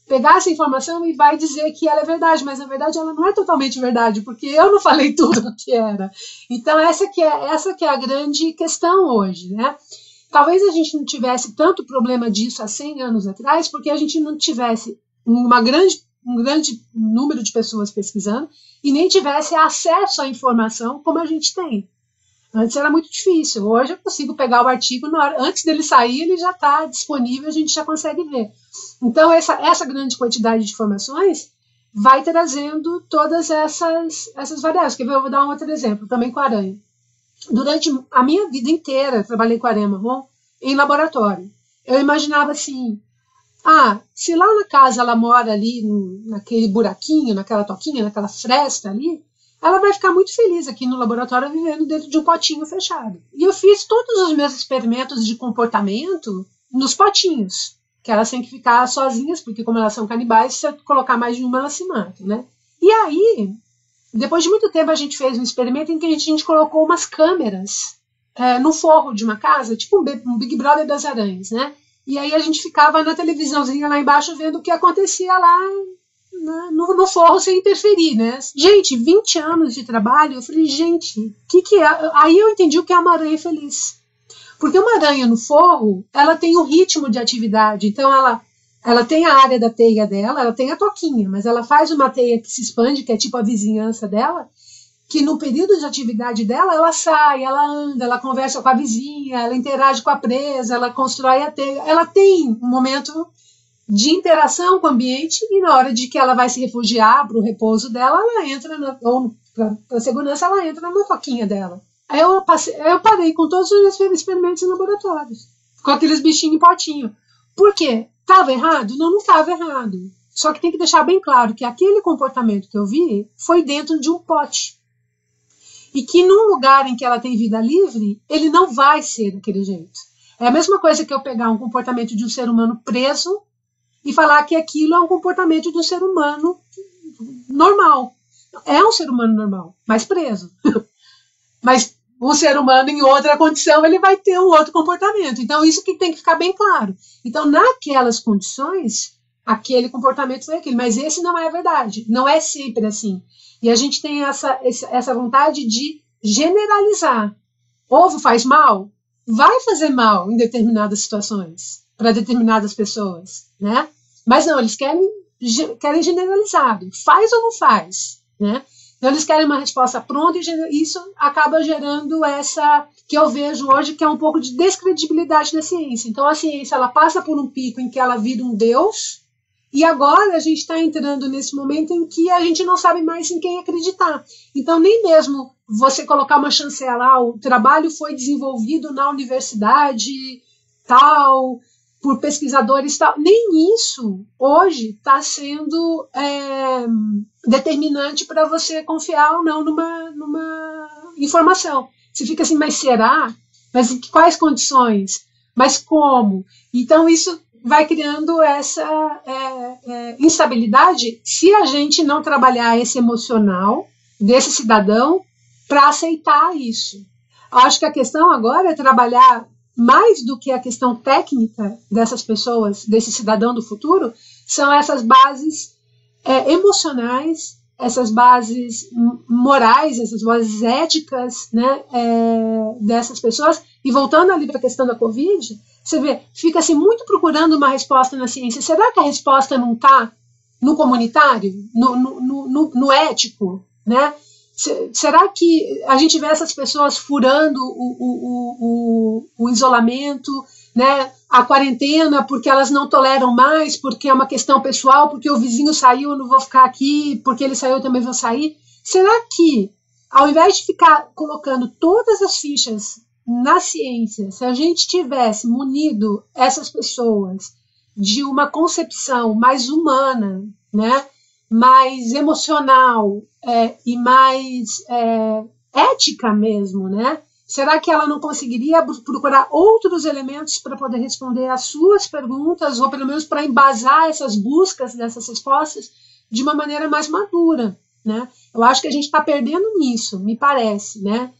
pegar essa informação e vai dizer que ela é verdade, mas na verdade ela não é totalmente verdade, porque eu não falei tudo o que era. Então essa que é essa que é a grande questão hoje, né? Talvez a gente não tivesse tanto problema disso há 100 anos atrás, porque a gente não tivesse uma grande, um grande número de pessoas pesquisando e nem tivesse acesso à informação como a gente tem. Antes era muito difícil. Hoje eu consigo pegar o artigo, hora, antes dele sair, ele já está disponível, a gente já consegue ver. Então, essa, essa grande quantidade de informações vai trazendo todas essas, essas variáveis. Quer ver? Eu vou dar um outro exemplo, também com aranha. Durante a minha vida inteira, trabalhei com aranha marrom em laboratório. Eu imaginava assim, ah, se lá na casa ela mora ali naquele buraquinho, naquela toquinha, naquela fresta ali, ela vai ficar muito feliz aqui no laboratório vivendo dentro de um potinho fechado. E eu fiz todos os meus experimentos de comportamento nos potinhos, que elas têm que ficar sozinhas, porque como elas são canibais, se eu colocar mais de uma, elas se matam, né? E aí, depois de muito tempo, a gente fez um experimento em que a gente, a gente colocou umas câmeras é, no forro de uma casa, tipo um, um Big Brother das aranhas, né? E aí a gente ficava na televisãozinha lá embaixo vendo o que acontecia lá no, no forro sem interferir, né? Gente, 20 anos de trabalho, eu falei, gente, o que, que é? Aí eu entendi o que é uma aranha feliz. Porque uma aranha no forro, ela tem um ritmo de atividade, então ela ela tem a área da teia dela, ela tem a toquinha, mas ela faz uma teia que se expande, que é tipo a vizinhança dela, que no período de atividade dela, ela sai, ela anda, ela conversa com a vizinha, ela interage com a presa, ela constrói a teia. Ela tem um momento de interação com o ambiente e na hora de que ela vai se refugiar para o repouso dela, ela entra, na, ou para segurança, ela entra na toquinha dela. Aí eu, passei, eu parei com todos os experimentos em laboratórios, com aqueles bichinhos em potinho. Por quê? Estava errado? Não, não estava errado. Só que tem que deixar bem claro que aquele comportamento que eu vi foi dentro de um pote. E que num lugar em que ela tem vida livre, ele não vai ser daquele jeito. É a mesma coisa que eu pegar um comportamento de um ser humano preso e falar que aquilo é um comportamento um ser humano normal. É um ser humano normal, mas preso. mas um ser humano em outra condição, ele vai ter um outro comportamento. Então, isso que tem que ficar bem claro. Então, naquelas condições, aquele comportamento foi aquele, mas esse não é a verdade. Não é sempre assim. E a gente tem essa, essa vontade de generalizar. Ovo faz mal? Vai fazer mal em determinadas situações, para determinadas pessoas, né? Mas não, eles querem, querem generalizado. Faz ou não faz, né? Então, eles querem uma resposta pronta e isso acaba gerando essa que eu vejo hoje que é um pouco de descredibilidade da ciência. Então, a ciência ela passa por um pico em que ela vira um deus e agora a gente está entrando nesse momento em que a gente não sabe mais em quem acreditar. Então, nem mesmo você colocar uma chancela, ah, o trabalho foi desenvolvido na universidade tal, por pesquisadores tal, nem isso hoje está sendo é, determinante para você confiar ou não numa, numa informação. Você fica assim, mas será? Mas em quais condições? Mas como? Então, isso vai criando essa é, é, instabilidade se a gente não trabalhar esse emocional desse cidadão para aceitar isso. Acho que a questão agora é trabalhar mais do que a questão técnica dessas pessoas, desse cidadão do futuro, são essas bases é, emocionais, essas bases morais, essas bases éticas né, é, dessas pessoas. E voltando ali para a questão da Covid, você vê, fica assim muito procurando uma resposta na ciência. Será que a resposta não está no comunitário, no, no, no, no ético, né? Será que a gente vê essas pessoas furando o, o, o, o, isolamento, né, a quarentena, porque elas não toleram mais, porque é uma questão pessoal, porque o vizinho saiu, eu não vou ficar aqui, porque ele saiu, eu também vou sair? Será que, ao invés de ficar colocando todas as fichas na ciência, se a gente tivesse munido essas pessoas de uma concepção mais humana, né, mais emocional é, e mais é, ética mesmo, né? Será que ela não conseguiria procurar outros elementos para poder responder às suas perguntas, ou pelo menos para embasar essas buscas dessas respostas de uma maneira mais madura? Né? Eu acho que a gente está perdendo nisso, me parece. Né?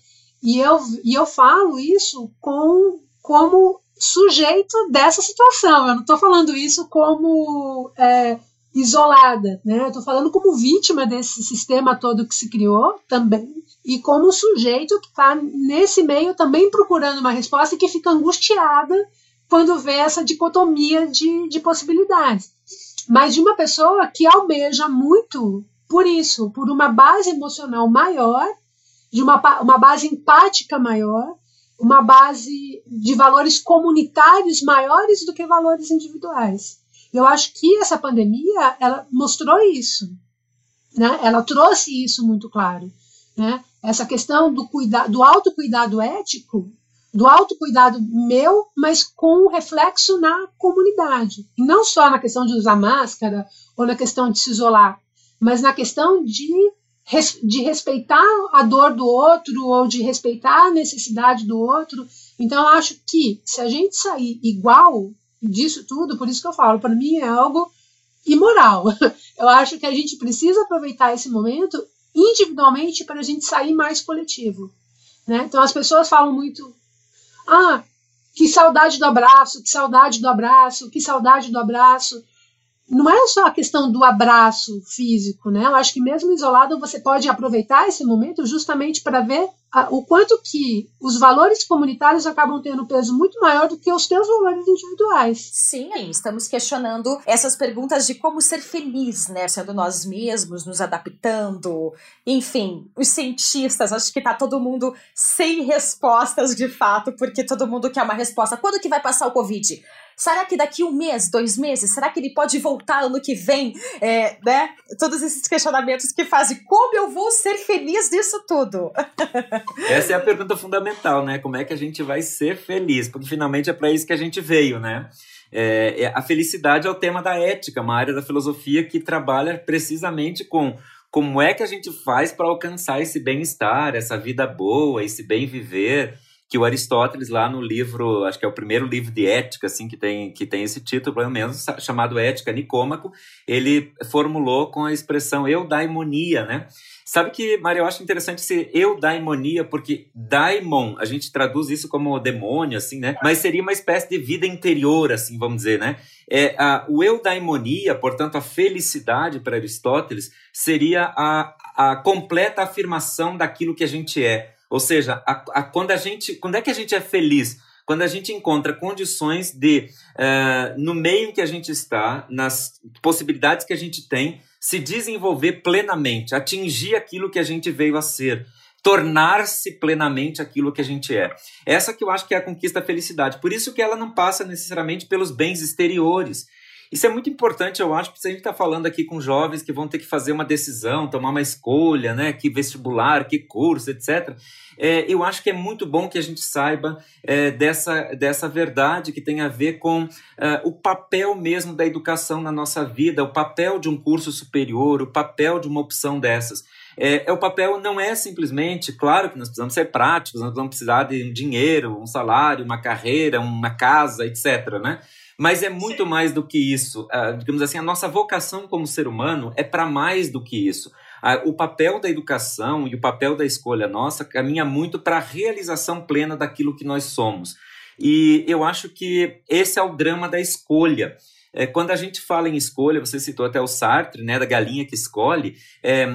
E eu, e eu falo isso com, como sujeito dessa situação. Eu não estou falando isso como é, isolada, né? Estou falando como vítima desse sistema todo que se criou também e como sujeito que está nesse meio também procurando uma resposta e que fica angustiada quando vê essa dicotomia de, de possibilidades. Mas de uma pessoa que almeja muito por isso, por uma base emocional maior de uma, uma base empática maior, uma base de valores comunitários maiores do que valores individuais. Eu acho que essa pandemia ela mostrou isso, né? Ela trouxe isso muito claro, né? Essa questão do cuidado, do autocuidado ético, do autocuidado meu, mas com reflexo na comunidade, e não só na questão de usar máscara ou na questão de se isolar, mas na questão de de respeitar a dor do outro ou de respeitar a necessidade do outro. Então, eu acho que se a gente sair igual disso tudo, por isso que eu falo, para mim é algo imoral. Eu acho que a gente precisa aproveitar esse momento individualmente para a gente sair mais coletivo. Né? Então, as pessoas falam muito: ah, que saudade do abraço, que saudade do abraço, que saudade do abraço não é só a questão do abraço físico, né? Eu acho que mesmo isolado você pode aproveitar esse momento justamente para ver a, o quanto que os valores comunitários acabam tendo peso muito maior do que os teus valores individuais. Sim, estamos questionando essas perguntas de como ser feliz, né? Sendo nós mesmos, nos adaptando, enfim, os cientistas, acho que tá todo mundo sem respostas de fato, porque todo mundo quer uma resposta. Quando que vai passar o Covid? Será que daqui um mês, dois meses, será que ele pode voltar ano que vem? É, né? Todos esses questionamentos que fazem como eu vou ser feliz disso tudo? Essa é a pergunta fundamental, né? Como é que a gente vai ser feliz? Porque finalmente é para isso que a gente veio, né? É, é, a felicidade é o tema da ética, uma área da filosofia que trabalha precisamente com como é que a gente faz para alcançar esse bem-estar, essa vida boa, esse bem viver. Que o Aristóteles lá no livro, acho que é o primeiro livro de ética assim que tem que tem esse título, pelo menos chamado Ética Nicômaco, ele formulou com a expressão eudaimonia, né? Sabe que, Maria, eu acho interessante ser eudaimonia, porque daimon, a gente traduz isso como demônio, assim, né? Mas seria uma espécie de vida interior, assim, vamos dizer, né? É, a, o eudaimonia, portanto, a felicidade para Aristóteles, seria a, a completa afirmação daquilo que a gente é. Ou seja, a, a, quando a gente, quando é que a gente é feliz? Quando a gente encontra condições de, uh, no meio que a gente está, nas possibilidades que a gente tem, se desenvolver plenamente, atingir aquilo que a gente veio a ser, tornar-se plenamente aquilo que a gente é. Essa que eu acho que é a conquista da felicidade. Por isso que ela não passa necessariamente pelos bens exteriores. Isso é muito importante, eu acho, porque se a gente está falando aqui com jovens que vão ter que fazer uma decisão, tomar uma escolha, né? Que vestibular, que curso, etc. É, eu acho que é muito bom que a gente saiba é, dessa, dessa verdade que tem a ver com é, o papel mesmo da educação na nossa vida, o papel de um curso superior, o papel de uma opção dessas. É, é, o papel não é simplesmente, claro que nós precisamos ser práticos, nós vamos precisar de dinheiro, um salário, uma carreira, uma casa, etc. Né? Mas é muito Sim. mais do que isso. Uh, digamos assim, a nossa vocação como ser humano é para mais do que isso. Uh, o papel da educação e o papel da escolha nossa caminha muito para a realização plena daquilo que nós somos. E eu acho que esse é o drama da escolha. É, quando a gente fala em escolha, você citou até o Sartre, né, da galinha que escolhe, é,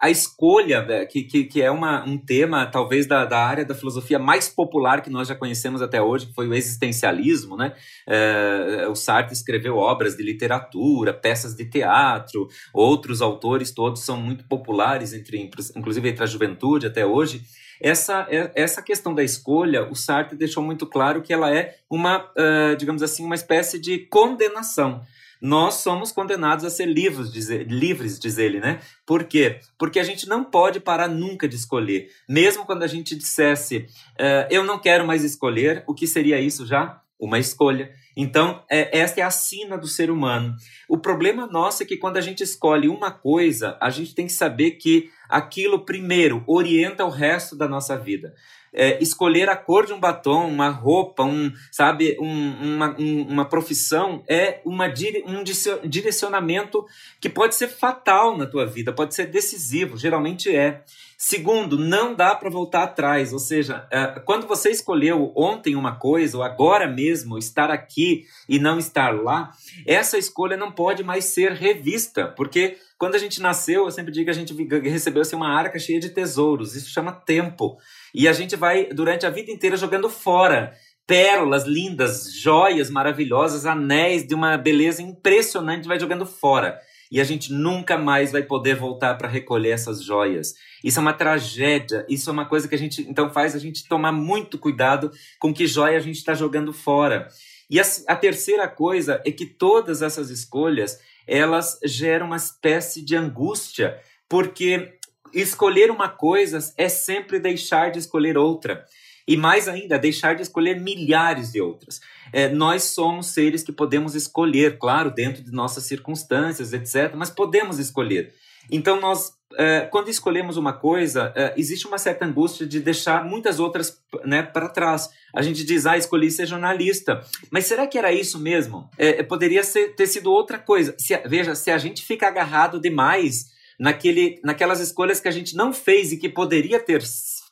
a escolha, é, que, que, que é uma, um tema talvez da, da área da filosofia mais popular que nós já conhecemos até hoje, que foi o existencialismo, né? É, o Sartre escreveu obras de literatura, peças de teatro, outros autores todos são muito populares, entre, inclusive entre a juventude até hoje. Essa, é, essa questão da escolha, o Sartre deixou muito claro que ela é uma, digamos assim, uma espécie de condenação nós somos condenados a ser livres, diz, livres, diz ele, né? Por quê? Porque a gente não pode parar nunca de escolher. Mesmo quando a gente dissesse, uh, eu não quero mais escolher, o que seria isso já? Uma escolha. Então, é, esta é a sina do ser humano. O problema nosso é que quando a gente escolhe uma coisa, a gente tem que saber que aquilo, primeiro, orienta o resto da nossa vida. É, escolher a cor de um batom, uma roupa, um, sabe, um, uma, um, uma profissão é uma, um direcionamento que pode ser fatal na tua vida, pode ser decisivo, geralmente é. Segundo, não dá para voltar atrás, ou seja, é, quando você escolheu ontem uma coisa, ou agora mesmo estar aqui e não estar lá, essa escolha não pode mais ser revista, porque quando a gente nasceu, eu sempre digo que a gente recebeu assim, uma arca cheia de tesouros, isso chama tempo. E a gente vai, durante a vida inteira, jogando fora pérolas lindas, joias maravilhosas, anéis de uma beleza impressionante, vai jogando fora e a gente nunca mais vai poder voltar para recolher essas joias. Isso é uma tragédia, isso é uma coisa que a gente então faz a gente tomar muito cuidado com que joia a gente está jogando fora. E a, a terceira coisa é que todas essas escolhas elas geram uma espécie de angústia, porque escolher uma coisa é sempre deixar de escolher outra. E mais ainda, deixar de escolher milhares de outras. É, nós somos seres que podemos escolher, claro, dentro de nossas circunstâncias, etc., mas podemos escolher. Então, nós, é, quando escolhemos uma coisa, é, existe uma certa angústia de deixar muitas outras né, para trás. A gente diz, ah, escolhi ser jornalista. Mas será que era isso mesmo? É, é, poderia ser, ter sido outra coisa. Se, veja, se a gente fica agarrado demais naquele, naquelas escolhas que a gente não fez e que poderia ter,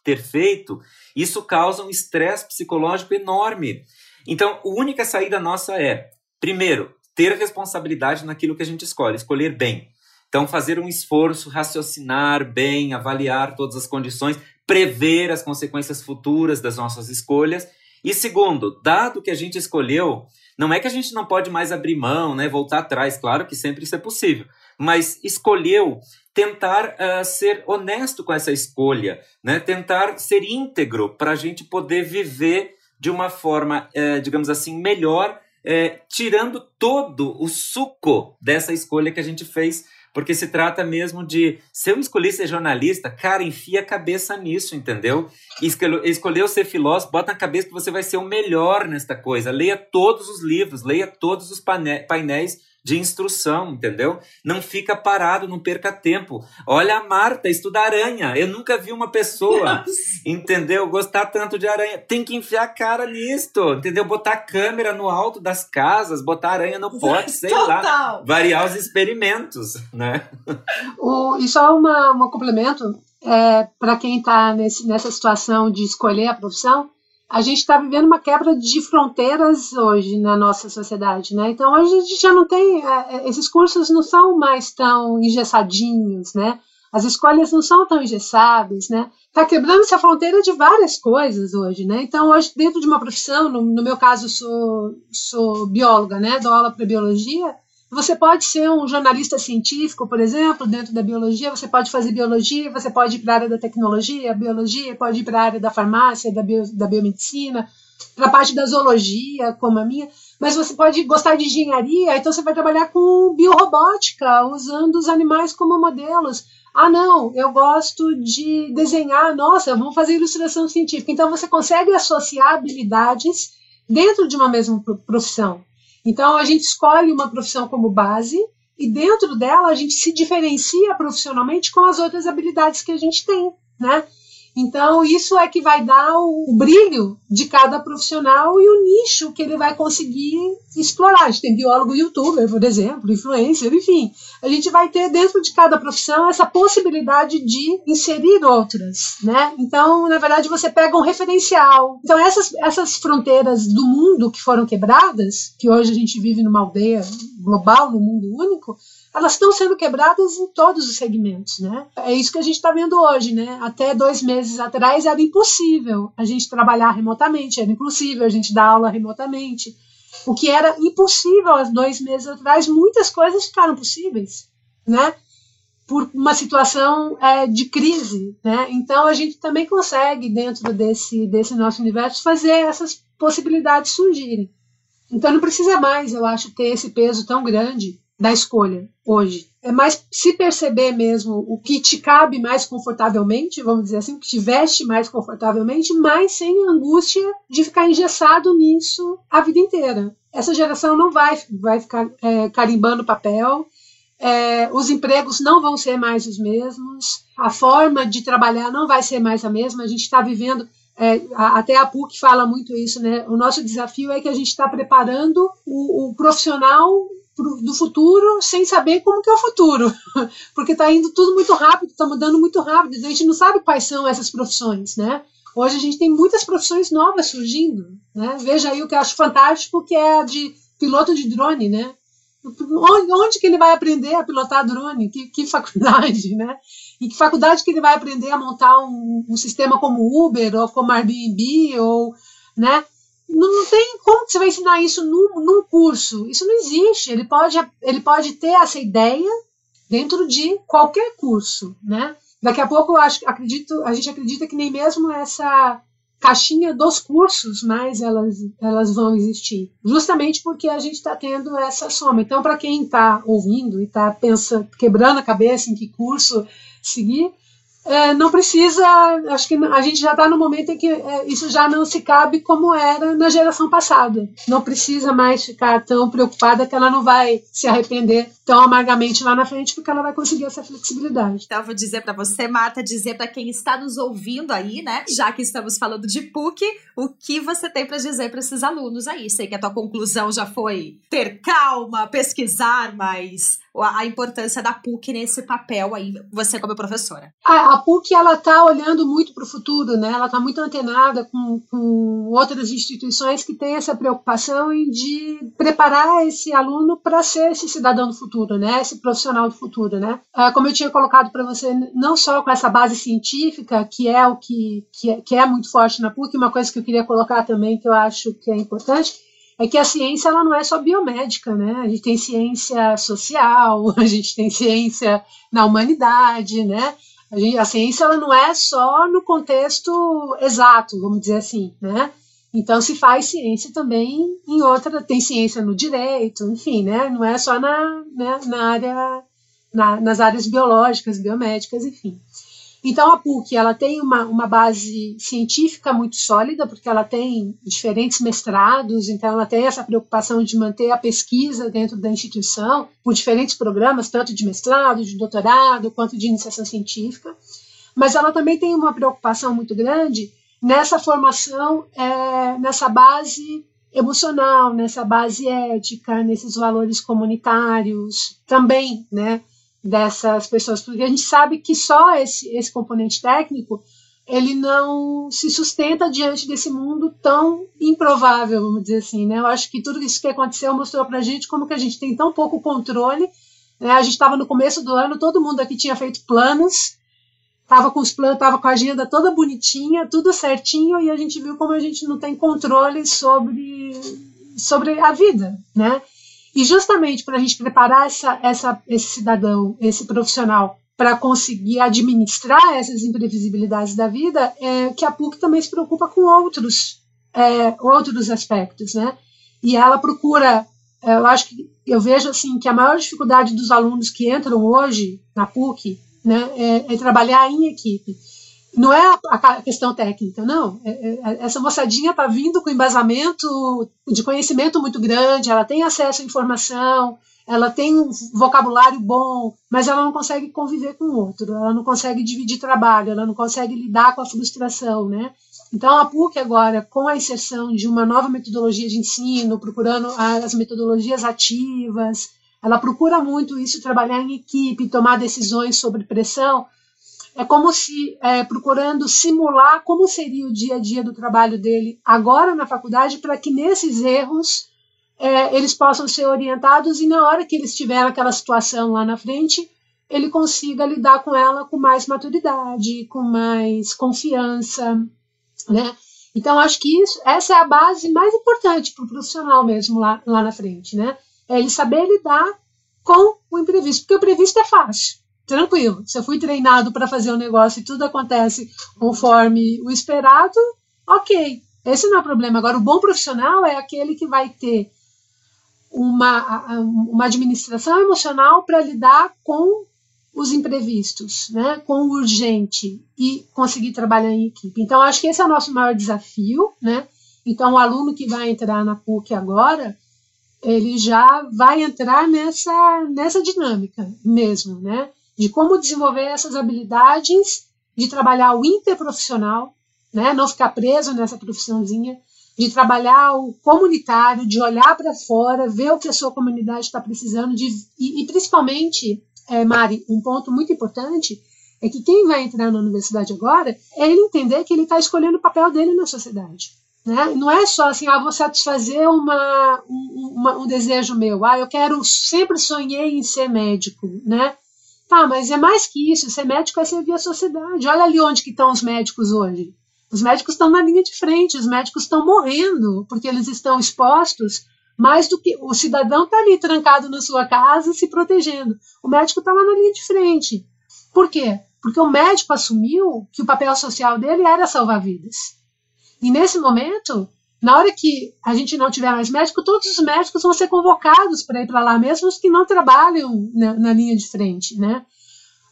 ter feito, isso causa um estresse psicológico enorme. Então, a única saída nossa é, primeiro, ter responsabilidade naquilo que a gente escolhe, escolher bem. Então, fazer um esforço, raciocinar bem, avaliar todas as condições, prever as consequências futuras das nossas escolhas. E segundo, dado que a gente escolheu, não é que a gente não pode mais abrir mão, né, voltar atrás, claro que sempre isso é possível, mas escolheu tentar uh, ser honesto com essa escolha, né, tentar ser íntegro para a gente poder viver de uma forma, é, digamos assim, melhor, é, tirando todo o suco dessa escolha que a gente fez, porque se trata mesmo de, se eu escolhi ser jornalista, cara, enfia a cabeça nisso, entendeu? Escolheu ser filósofo, bota na cabeça que você vai ser o melhor nesta coisa. Leia todos os livros, leia todos os painéis de instrução, entendeu? Não fica parado, não perca tempo. Olha a Marta, estuda aranha. Eu nunca vi uma pessoa, entendeu? Gostar tanto de aranha. Tem que enfiar a cara nisto, entendeu? Botar a câmera no alto das casas, botar aranha no pote, sei Total. lá. Variar os experimentos, né? O, e só uma, um complemento, é, para quem está nessa situação de escolher a profissão, a gente está vivendo uma quebra de fronteiras hoje na nossa sociedade, né? Então hoje a gente já não tem é, é, esses cursos não são mais tão engessadinhos, né? As escolhas não são tão engessadas, né? Está quebrando essa fronteira de várias coisas hoje, né? Então hoje dentro de uma profissão, no, no meu caso sou sou bióloga, né? Dou aula para biologia você pode ser um jornalista científico, por exemplo, dentro da biologia, você pode fazer biologia, você pode ir para a área da tecnologia, biologia, pode ir para a área da farmácia, da, bio, da biomedicina, para a parte da zoologia, como a minha, mas você pode gostar de engenharia, então você vai trabalhar com biorobótica, usando os animais como modelos. Ah, não, eu gosto de desenhar, nossa, vamos fazer ilustração científica. Então você consegue associar habilidades dentro de uma mesma profissão. Então, a gente escolhe uma profissão como base e dentro dela a gente se diferencia profissionalmente com as outras habilidades que a gente tem, né? Então, isso é que vai dar o, brilho de cada profissional e o nicho que ele vai conseguir explorar. A gente tem biólogo youtuber, por exemplo, influencer, enfim. A gente vai ter dentro de cada profissão essa possibilidade de inserir outras, né? Então, na verdade, você pega um referencial. Então, essas, essas fronteiras do mundo que foram quebradas, que hoje a gente vive numa aldeia global, num mundo único, elas estão sendo quebradas em todos os segmentos, né? É isso que a gente está vendo hoje, né? Até dois meses atrás era impossível a gente trabalhar remotamente, era impossível a gente dar aula remotamente. O que era impossível há dois meses atrás, muitas coisas ficaram possíveis, né? Por uma situação é, de crise, né? Então a gente também consegue dentro desse desse nosso universo fazer essas possibilidades surgirem. Então não precisa mais, eu acho, ter esse peso tão grande da escolha hoje. É mais se perceber mesmo o que te cabe mais confortavelmente, vamos dizer assim, o que te veste mais confortavelmente, mas sem angústia de ficar engessado nisso a vida inteira. Essa geração não vai, vai ficar é, carimbando papel, é, os empregos não vão ser mais os mesmos, a forma de trabalhar não vai ser mais a mesma. A gente está vivendo é, até a PUC fala muito isso, né? O nosso desafio é que a gente está preparando o, o, profissional do futuro sem saber como que é o futuro, porque está indo tudo muito rápido, está mudando muito rápido, a gente não sabe quais são essas profissões, né? Hoje a gente tem muitas profissões novas surgindo, né? Veja aí o que eu acho fantástico, que é a de piloto de drone, né? Onde, onde que ele vai aprender a pilotar drone? Que, que faculdade, né? Em que faculdade que ele vai aprender a montar um, um sistema como Uber ou como Airbnb ou, né? Não, tem como que você vai ensinar isso num, num curso. Isso não existe. Ele pode, ele pode ter essa ideia dentro de qualquer curso, né? Daqui a pouco eu acho, acredito, a gente acredita que nem mesmo essa caixinha dos cursos mais elas, elas vão existir, justamente porque a gente está tendo essa soma. Então, para quem está ouvindo e está pensando, quebrando a cabeça em que curso seguir, é, não precisa, acho que a gente já está no momento em que é, isso já não se cabe como era na geração passada. Não precisa mais ficar tão preocupada que ela não vai se arrepender tão amargamente lá na frente, porque ela vai conseguir essa flexibilidade. Então, eu vou dizer para você, Marta, dizer para quem está nos ouvindo aí, né, já que estamos falando de PUC, o que você tem para dizer para esses alunos aí? Sei que a tua conclusão já foi ter calma, pesquisar, mas a importância da PUC nesse papel aí, você como professora? A, a PUC ela está olhando muito para o futuro, né? Ela está muito antenada com, com outras instituições que têm essa preocupação em de preparar esse aluno para ser esse cidadão do futuro, né? Esse profissional do futuro, né? Ah, como eu tinha colocado para você, não só com essa base científica que é o que, que é, que é muito forte na PUC, uma coisa que eu queria colocar também que eu acho que é importante é que a ciência ela não é só biomédica, né? A gente tem ciência social, a gente tem ciência na humanidade, né? A, gente, a ciência ela não é só no contexto exato, vamos dizer assim, né? Então se faz ciência também em outra, tem ciência no direito, enfim, né? Não é só na, né, na área, na, nas áreas biológicas, biomédicas, enfim. Então, a PUC ela tem uma, uma base científica muito sólida, porque ela tem diferentes mestrados, então ela tem essa preocupação de manter a pesquisa dentro da instituição, com diferentes programas, tanto de mestrado, de doutorado, quanto de iniciação científica. Mas ela também tem uma preocupação muito grande nessa formação, é, nessa base emocional, nessa base ética, nesses valores comunitários também, né? Dessas pessoas, porque a gente sabe que só esse, esse componente técnico ele não se sustenta diante desse mundo tão improvável, vamos dizer assim, né? Eu acho que tudo isso que aconteceu mostrou para a gente como que a gente tem tão pouco controle. Né? A gente estava no começo do ano, todo mundo aqui tinha feito planos, estava com os planos, estava com a agenda toda bonitinha, tudo certinho, e a gente viu como a gente não tem controle sobre sobre a vida, né? E justamente para a gente preparar essa, essa, esse cidadão, esse profissional, para conseguir administrar essas imprevisibilidades da vida, é que a PUC também se preocupa com outros, é, outros aspectos, né? E ela procura, é, eu acho que eu vejo assim que a maior dificuldade dos alunos que entram hoje na PUC, né, é, é trabalhar em equipe não é a, questão técnica, não. É, é, é, essa moçadinha está vindo com embasamento de conhecimento muito grande, ela tem acesso à informação, ela tem um vocabulário bom, mas ela não consegue conviver com o outro, ela não consegue dividir trabalho, ela não consegue lidar com a frustração, né? Então, a PUC agora, com a inserção de uma nova metodologia de ensino, procurando as metodologias ativas, ela procura muito isso, trabalhar em equipe, tomar decisões sobre pressão, é como se é, procurando simular como seria o dia a dia do trabalho dele agora na faculdade, para que nesses erros é, eles possam ser orientados e na hora que eles tiverem aquela situação lá na frente, ele consiga lidar com ela com mais maturidade, com mais confiança, né? Então acho que isso, essa é a base mais importante para o profissional mesmo lá, lá na frente, né? É ele saber lidar com o imprevisto, porque o previsto é fácil tranquilo. Se eu fui treinado para fazer um negócio e tudo acontece conforme o esperado, ok. Esse não é o problema. Agora, o bom profissional é aquele que vai ter uma, uma administração emocional para lidar com os imprevistos, né, com o urgente e conseguir trabalhar em equipe. Então, acho que esse é o nosso maior desafio. Né? Então, o aluno que vai entrar na PUC agora, ele já vai entrar nessa, nessa dinâmica mesmo, né? De como desenvolver essas habilidades de trabalhar o interprofissional, né, não ficar preso nessa profissãozinha, de trabalhar o comunitário, de olhar para fora, ver o que a sua comunidade está precisando, de, e, e principalmente, é, Mari, um ponto muito importante é que quem vai entrar na universidade agora é ele entender que ele está escolhendo o papel dele na sociedade. Né? Não é só assim, ah, vou satisfazer uma, uma, um desejo meu, ah, eu quero, sempre sonhei em ser médico, né? Tá, mas é mais que isso. Ser médico é servir a sociedade. Olha ali onde que estão os médicos hoje. Os médicos estão na linha de frente, os médicos estão morrendo porque eles estão expostos mais do que o cidadão está ali trancado na sua casa se protegendo. O médico está lá na linha de frente. Por quê? Porque o médico assumiu que o papel social dele era salvar vidas. E nesse momento, na hora que a gente não tiver mais médico, todos os médicos vão ser convocados para ir para lá, mesmo os que não trabalham na, na, linha de frente, né?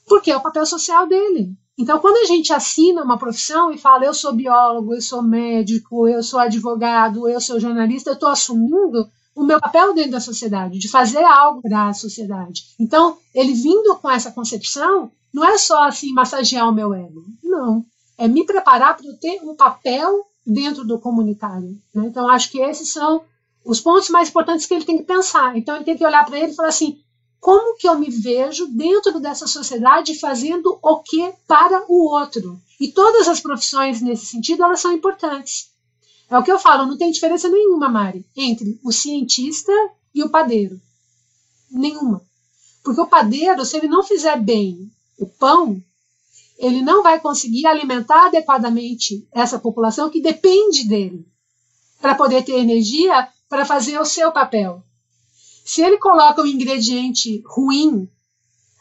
Porque é o papel social dele. Então, quando a gente assina uma profissão e fala, eu sou biólogo, eu sou médico, eu sou advogado, eu sou jornalista, eu estou assumindo o meu papel dentro da sociedade, de fazer algo para a sociedade. Então, ele vindo com essa concepção, não é só assim massagear o meu ego, não. É me preparar para ter um papel dentro do comunitário. Né? Então, acho que esses são os pontos mais importantes que ele tem que pensar. Então, ele tem que olhar para ele e falar assim: como que eu me vejo dentro dessa sociedade fazendo o que para o outro? E todas as profissões nesse sentido, elas são importantes. É o que eu falo, não tem diferença nenhuma, Mari, entre o cientista e o padeiro. Nenhuma. Porque o padeiro, se ele não fizer bem o pão, ele não vai conseguir alimentar adequadamente essa população que depende dele para poder ter energia para fazer o seu papel. Se ele coloca um ingrediente ruim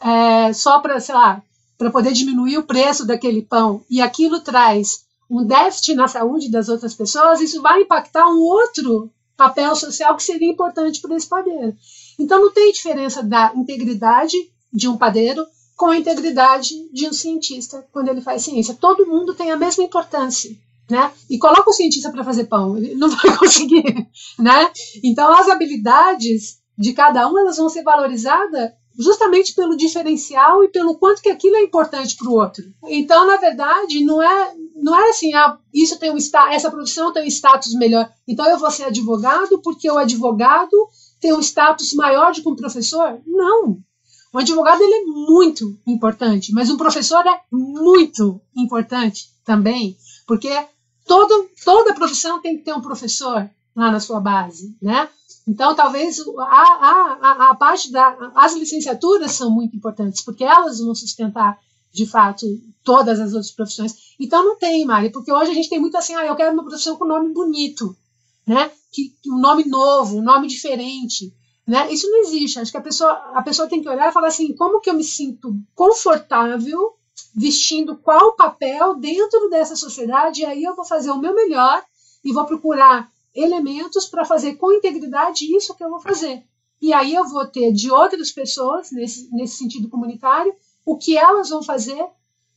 é, só para, sei lá, para poder diminuir o preço daquele pão e aquilo traz um déficit na saúde das outras pessoas, isso vai impactar um outro papel social que seria importante para esse padeiro. Então não tem diferença da integridade de um padeiro com a integridade de um cientista quando ele faz ciência. Todo mundo tem a mesma importância. Né? E coloca o cientista para fazer pão, ele não vai conseguir, né? Então as habilidades de cada um elas vão ser valorizadas justamente pelo diferencial e pelo quanto que aquilo é importante para o outro. Então, na verdade, não é não é assim, ah, isso tem um essa profissão tem um status melhor. Então eu vou ser advogado porque o advogado tem um status maior do que um professor? Não. O advogado ele é muito importante, mas um professor é muito importante também, porque todo, toda profissão tem que ter um professor lá na sua base, né? Então, talvez a, a, a, parte da. As licenciaturas são muito importantes, porque elas vão sustentar, de fato, todas as outras profissões. Então, não tem, Mari, porque hoje a gente tem muito assim, ah, eu quero uma profissão com nome bonito, né? Que, um nome novo, um nome diferente. Né? Isso não existe. Acho que a pessoa, a pessoa tem que olhar e falar assim: como que eu me sinto confortável vestindo qual papel dentro dessa sociedade? E aí eu vou fazer o meu melhor e vou procurar elementos para fazer com integridade isso que eu vou fazer. E aí eu vou ter de outras pessoas, nesse, nesse sentido comunitário, o que elas vão fazer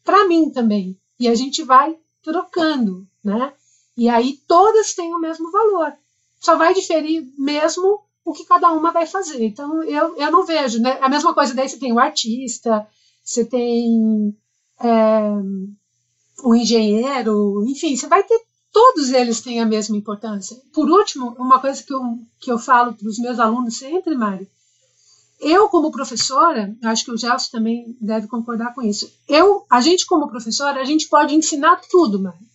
para mim também. E a gente vai trocando, né? E aí todas têm o mesmo valor. Só vai diferir mesmo o que cada uma vai fazer. Então eu, eu não vejo, né? A mesma coisa daí você tem o artista, você tem é, o engenheiro, enfim, você vai ter todos eles têm a mesma importância. Por último, uma coisa que eu, que eu falo para os meus alunos sempre, Mari, eu como professora, acho que o Gelson também deve concordar com isso. Eu, a gente como professora, a gente pode ensinar tudo, Mari,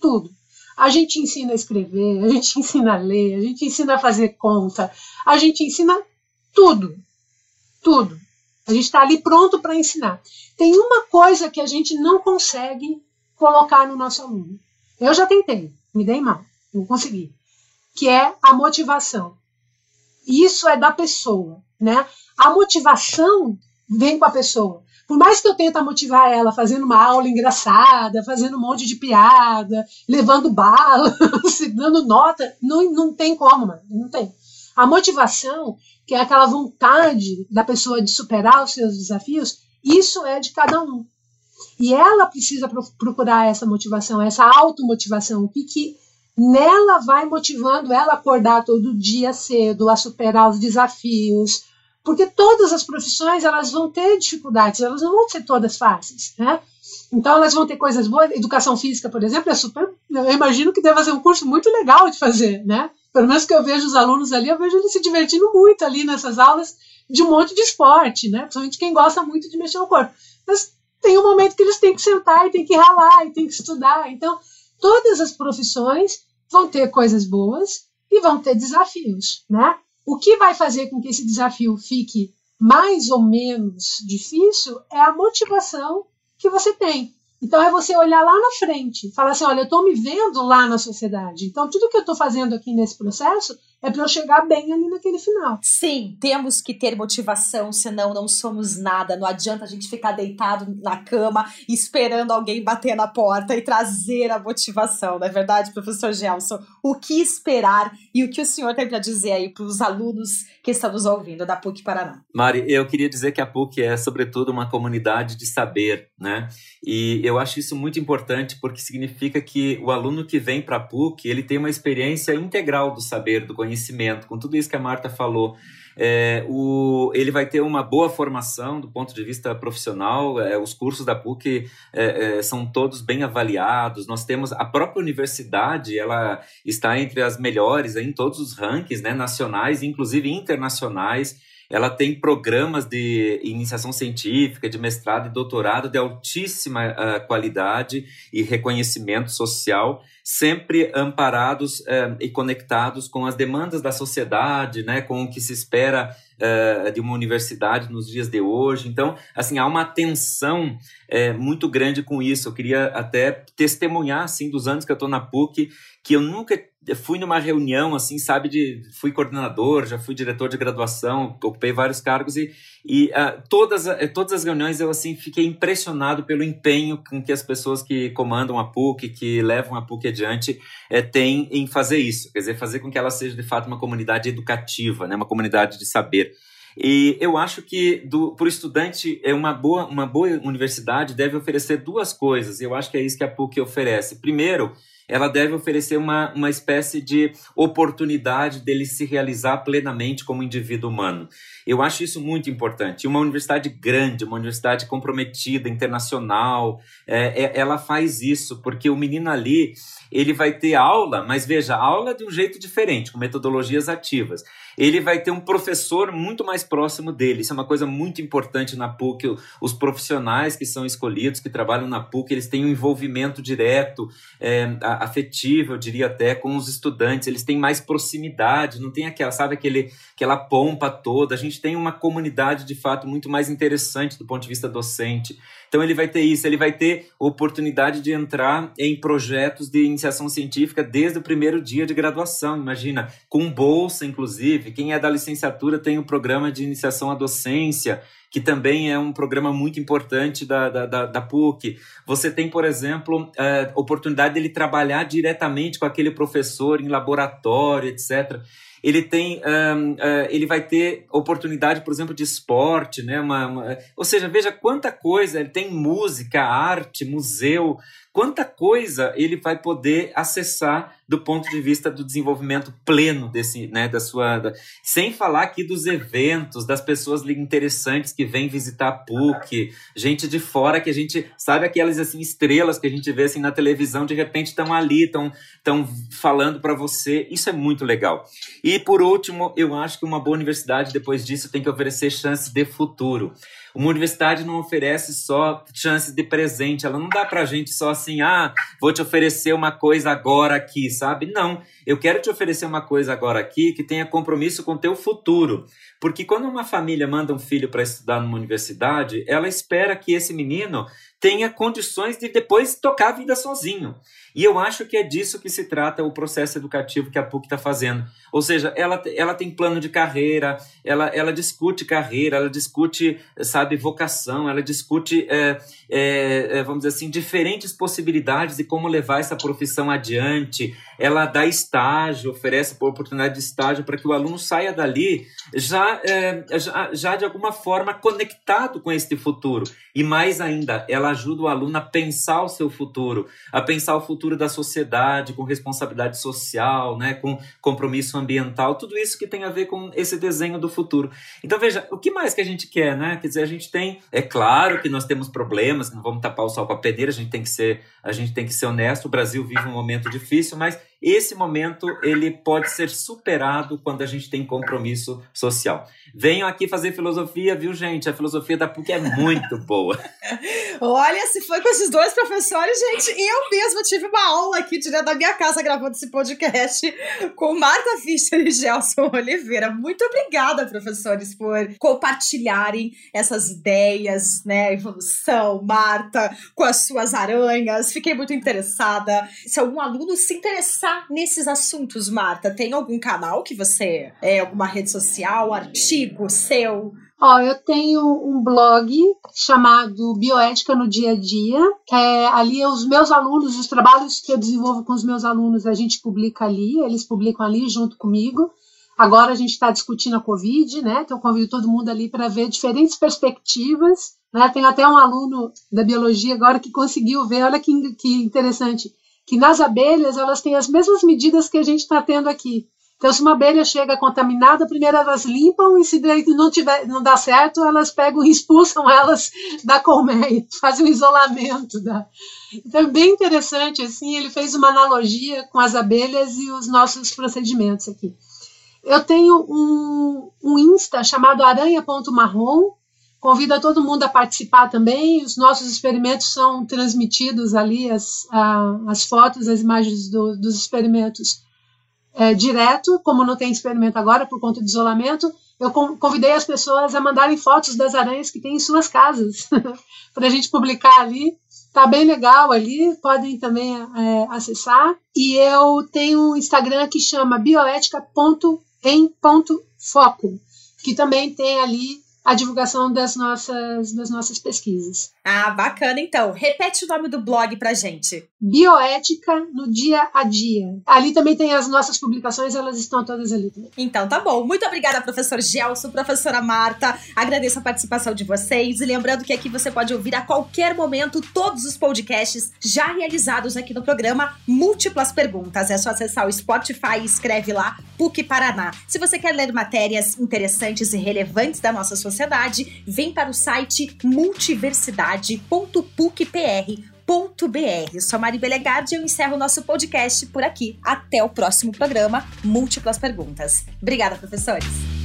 tudo. A gente ensina a escrever, a gente ensina a ler, a gente ensina a fazer conta, a gente ensina tudo, tudo. A gente está ali pronto para ensinar. Tem uma coisa que a gente não consegue colocar no nosso aluno. Eu já tentei, me dei mal, não consegui. Que é a motivação. Isso é da pessoa, né? A motivação vem com a pessoa. Por mais que eu tente motivar ela fazendo uma aula engraçada, fazendo um monte de piada, levando bala, dando nota, não, não tem como, mano, não tem. A motivação, que é aquela vontade da pessoa de superar os seus desafios, isso é de cada um. E ela precisa procurar essa motivação, essa automotivação, o que, que nela vai motivando ela a acordar todo dia cedo, a superar os desafios, porque todas as profissões elas vão ter dificuldades, elas não vão ser todas fáceis, né? Então elas vão ter coisas boas. Educação física, por exemplo, é super. Eu imagino que deve ser um curso muito legal de fazer, né? Pelo menos que eu vejo os alunos ali, eu vejo eles se divertindo muito ali nessas aulas de um monte de esporte, né? Principalmente quem gosta muito de mexer no corpo. Mas tem um momento que eles têm que sentar e têm que ralar e têm que estudar. Então, todas as profissões vão ter coisas boas e vão ter desafios, né? O que vai fazer com que esse desafio fique mais ou menos difícil é a motivação que você tem. Então é você olhar lá na frente, falar assim, olha, eu estou me vendo lá na sociedade. Então tudo que eu estou fazendo aqui nesse processo é para eu chegar bem ali naquele final. Sim, temos que ter motivação, senão não somos nada. Não adianta a gente ficar deitado na cama esperando alguém bater na porta e trazer a motivação, não é verdade, professor Gelson? O que esperar e o que o senhor tem para dizer aí para os alunos que estão nos ouvindo da PUC Paraná? Mari, eu queria dizer que a PUC é, sobretudo, uma comunidade de saber, né? E eu acho isso muito importante porque significa que o aluno que vem para a PUC, ele tem uma experiência integral do saber, do conhecimento, com tudo isso que a Marta falou, é, o, ele vai ter uma boa formação do ponto de vista profissional. É, os cursos da PUC é, é, são todos bem avaliados. Nós temos a própria universidade, ela está entre as melhores em todos os rankings né, nacionais, inclusive internacionais. Ela tem programas de iniciação científica, de mestrado e doutorado de altíssima uh, qualidade e reconhecimento social, sempre amparados uh, e conectados com as demandas da sociedade, né, com o que se espera uh, de uma universidade nos dias de hoje. Então, assim, há uma tensão muito grande com isso. Eu queria até testemunhar, assim, dos anos que eu estou na PUC, que eu nunca fui numa reunião, assim, sabe, de fui coordenador, já fui diretor de graduação, ocupei vários cargos e, e uh, todas, eh, todas as reuniões eu, assim, fiquei impressionado pelo empenho com que as pessoas que comandam a PUC, que levam a PUC adiante, é, têm em fazer isso, quer dizer, fazer com que ela seja, de fato, uma comunidade educativa, né, uma comunidade de saber. E eu acho que para o estudante é uma boa, uma boa universidade deve oferecer duas coisas. Eu acho que é isso que a PUC oferece. Primeiro, ela deve oferecer uma, uma espécie de oportunidade dele se realizar plenamente como indivíduo humano. Eu acho isso muito importante. Uma universidade grande, uma universidade comprometida, internacional, é, é, ela faz isso, porque o menino ali, ele vai ter aula, mas veja, aula de um jeito diferente, com metodologias ativas ele vai ter um professor muito mais próximo dele. Isso é uma coisa muito importante na PUC. Os profissionais que são escolhidos, que trabalham na PUC, eles têm um envolvimento direto, é, afetivo, eu diria até, com os estudantes. Eles têm mais proximidade, não tem aquela, sabe, aquele, aquela pompa toda. A gente tem uma comunidade, de fato, muito mais interessante do ponto de vista docente. Então ele vai ter isso, ele vai ter oportunidade de entrar em projetos de iniciação científica desde o primeiro dia de graduação, imagina, com bolsa, inclusive. Quem é da licenciatura tem o programa de iniciação à docência, que também é um programa muito importante da, da, da, da PUC. Você tem, por exemplo, a é, oportunidade dele trabalhar diretamente com aquele professor em laboratório, etc ele tem, um, uh, ele vai ter oportunidade, por exemplo, de esporte, né? Uma, uma, ou seja, veja quanta coisa, ele tem música, arte, museu, quanta coisa ele vai poder acessar do ponto de vista do desenvolvimento pleno desse, né, da sua, da, sem falar aqui dos eventos, das pessoas interessantes que vêm visitar a PUC, gente de fora que a gente sabe aquelas assim estrelas que a gente vê assim na televisão, de repente estão ali, estão estão falando para você. Isso é muito legal. E por último, eu acho que uma boa universidade depois disso tem que oferecer chances de futuro. Uma universidade não oferece só chances de presente, ela não dá pra gente só assim, ah, vou te oferecer uma coisa agora aqui, sabe? Não, eu quero te oferecer uma coisa agora aqui que tenha compromisso com o teu futuro. Porque quando uma família manda um filho para estudar numa universidade, ela espera que esse menino tenha condições de depois tocar a vida sozinho. E eu acho que é disso que se trata o processo educativo que a PUC está fazendo. Ou seja, ela, ela tem plano de carreira, ela, ela discute carreira, ela discute, sabe, vocação, ela discute, é, é, é vamos dizer assim, diferentes possibilidades de como levar essa profissão adiante. Ela dá estágio, oferece oportunidade de estágio para que o aluno saia dali já, é, já, já de alguma forma conectado com este futuro. E mais ainda, ela ajuda o aluno a pensar o seu futuro, a pensar o futuro da sociedade, com responsabilidade social, né, com compromisso ambiental, tudo isso que tem a ver com esse desenho do futuro. Então, veja, o que mais que a gente quer, né? Quer dizer, a gente tem, é claro que nós temos problemas, não vamos tapar o sol com a peneira, a gente tem que ser, a gente tem que ser honesto, o Brasil vive um momento difícil, mas esse momento ele pode ser superado quando a gente tem compromisso social. Venham aqui fazer filosofia, viu, gente? A filosofia da PUC é muito boa. Olha, se foi com esses dois professores, gente, eu mesma tive uma aula aqui direto da minha casa gravando esse podcast com Marta Fischer e Gelson Oliveira. Muito obrigada, professores, por compartilharem essas ideias, né? Evolução, Marta, com as suas aranhas. Fiquei muito interessada. Se algum aluno se interessar nesses assuntos, Marta? Tem algum canal que você. É, alguma rede social, artigo seu? Ó, eu tenho um blog chamado Bioética no Dia a Dia. É, ali os meus alunos, os trabalhos que eu desenvolvo com os meus alunos, a gente publica ali, eles publicam ali junto comigo. Agora a gente está discutindo a Covid, né? Então convido todo mundo ali para ver diferentes perspectivas. Né? Tem até um aluno da biologia agora que conseguiu ver, olha que, que interessante que nas abelhas elas têm as mesmas medidas que a gente está tendo aqui. Então, se uma abelha chega contaminada, primeiro elas limpam e se não, tiver, não dá certo, elas pegam e expulsam elas da colmeia, fazem um isolamento. Da... Então, é bem interessante, assim, ele fez uma analogia com as abelhas e os nossos procedimentos aqui. Eu tenho um, um Insta chamado aranha.marrom, Convido a todo mundo a participar também. Os nossos experimentos são transmitidos ali, as, a, as fotos, as imagens do, dos experimentos é, direto, como não tem experimento agora por conta do isolamento. Eu convidei as pessoas a mandarem fotos das aranhas que têm em suas casas, para a gente publicar ali. Tá bem legal ali, podem também é, acessar. E eu tenho um Instagram que chama bioética.em.foco, que também tem ali a divulgação das nossas, das nossas pesquisas. Ah, bacana então. Repete o nome do blog pra gente. Bioética no dia a dia. Ali também tem as nossas publicações, elas estão todas ali também. Então tá bom. Muito obrigada, professor Gelson, professora Marta. Agradeço a participação de vocês. E lembrando que aqui você pode ouvir a qualquer momento todos os podcasts já realizados aqui no programa Múltiplas Perguntas. É só acessar o Spotify e escreve lá PUC Paraná. Se você quer ler matérias interessantes e relevantes da nossa sociedade, vem para o site multiversidade.pucpr.br. Sou Mari Belegardi e eu encerro o nosso podcast por aqui. Até o próximo programa Múltiplas Perguntas. Obrigada, professores!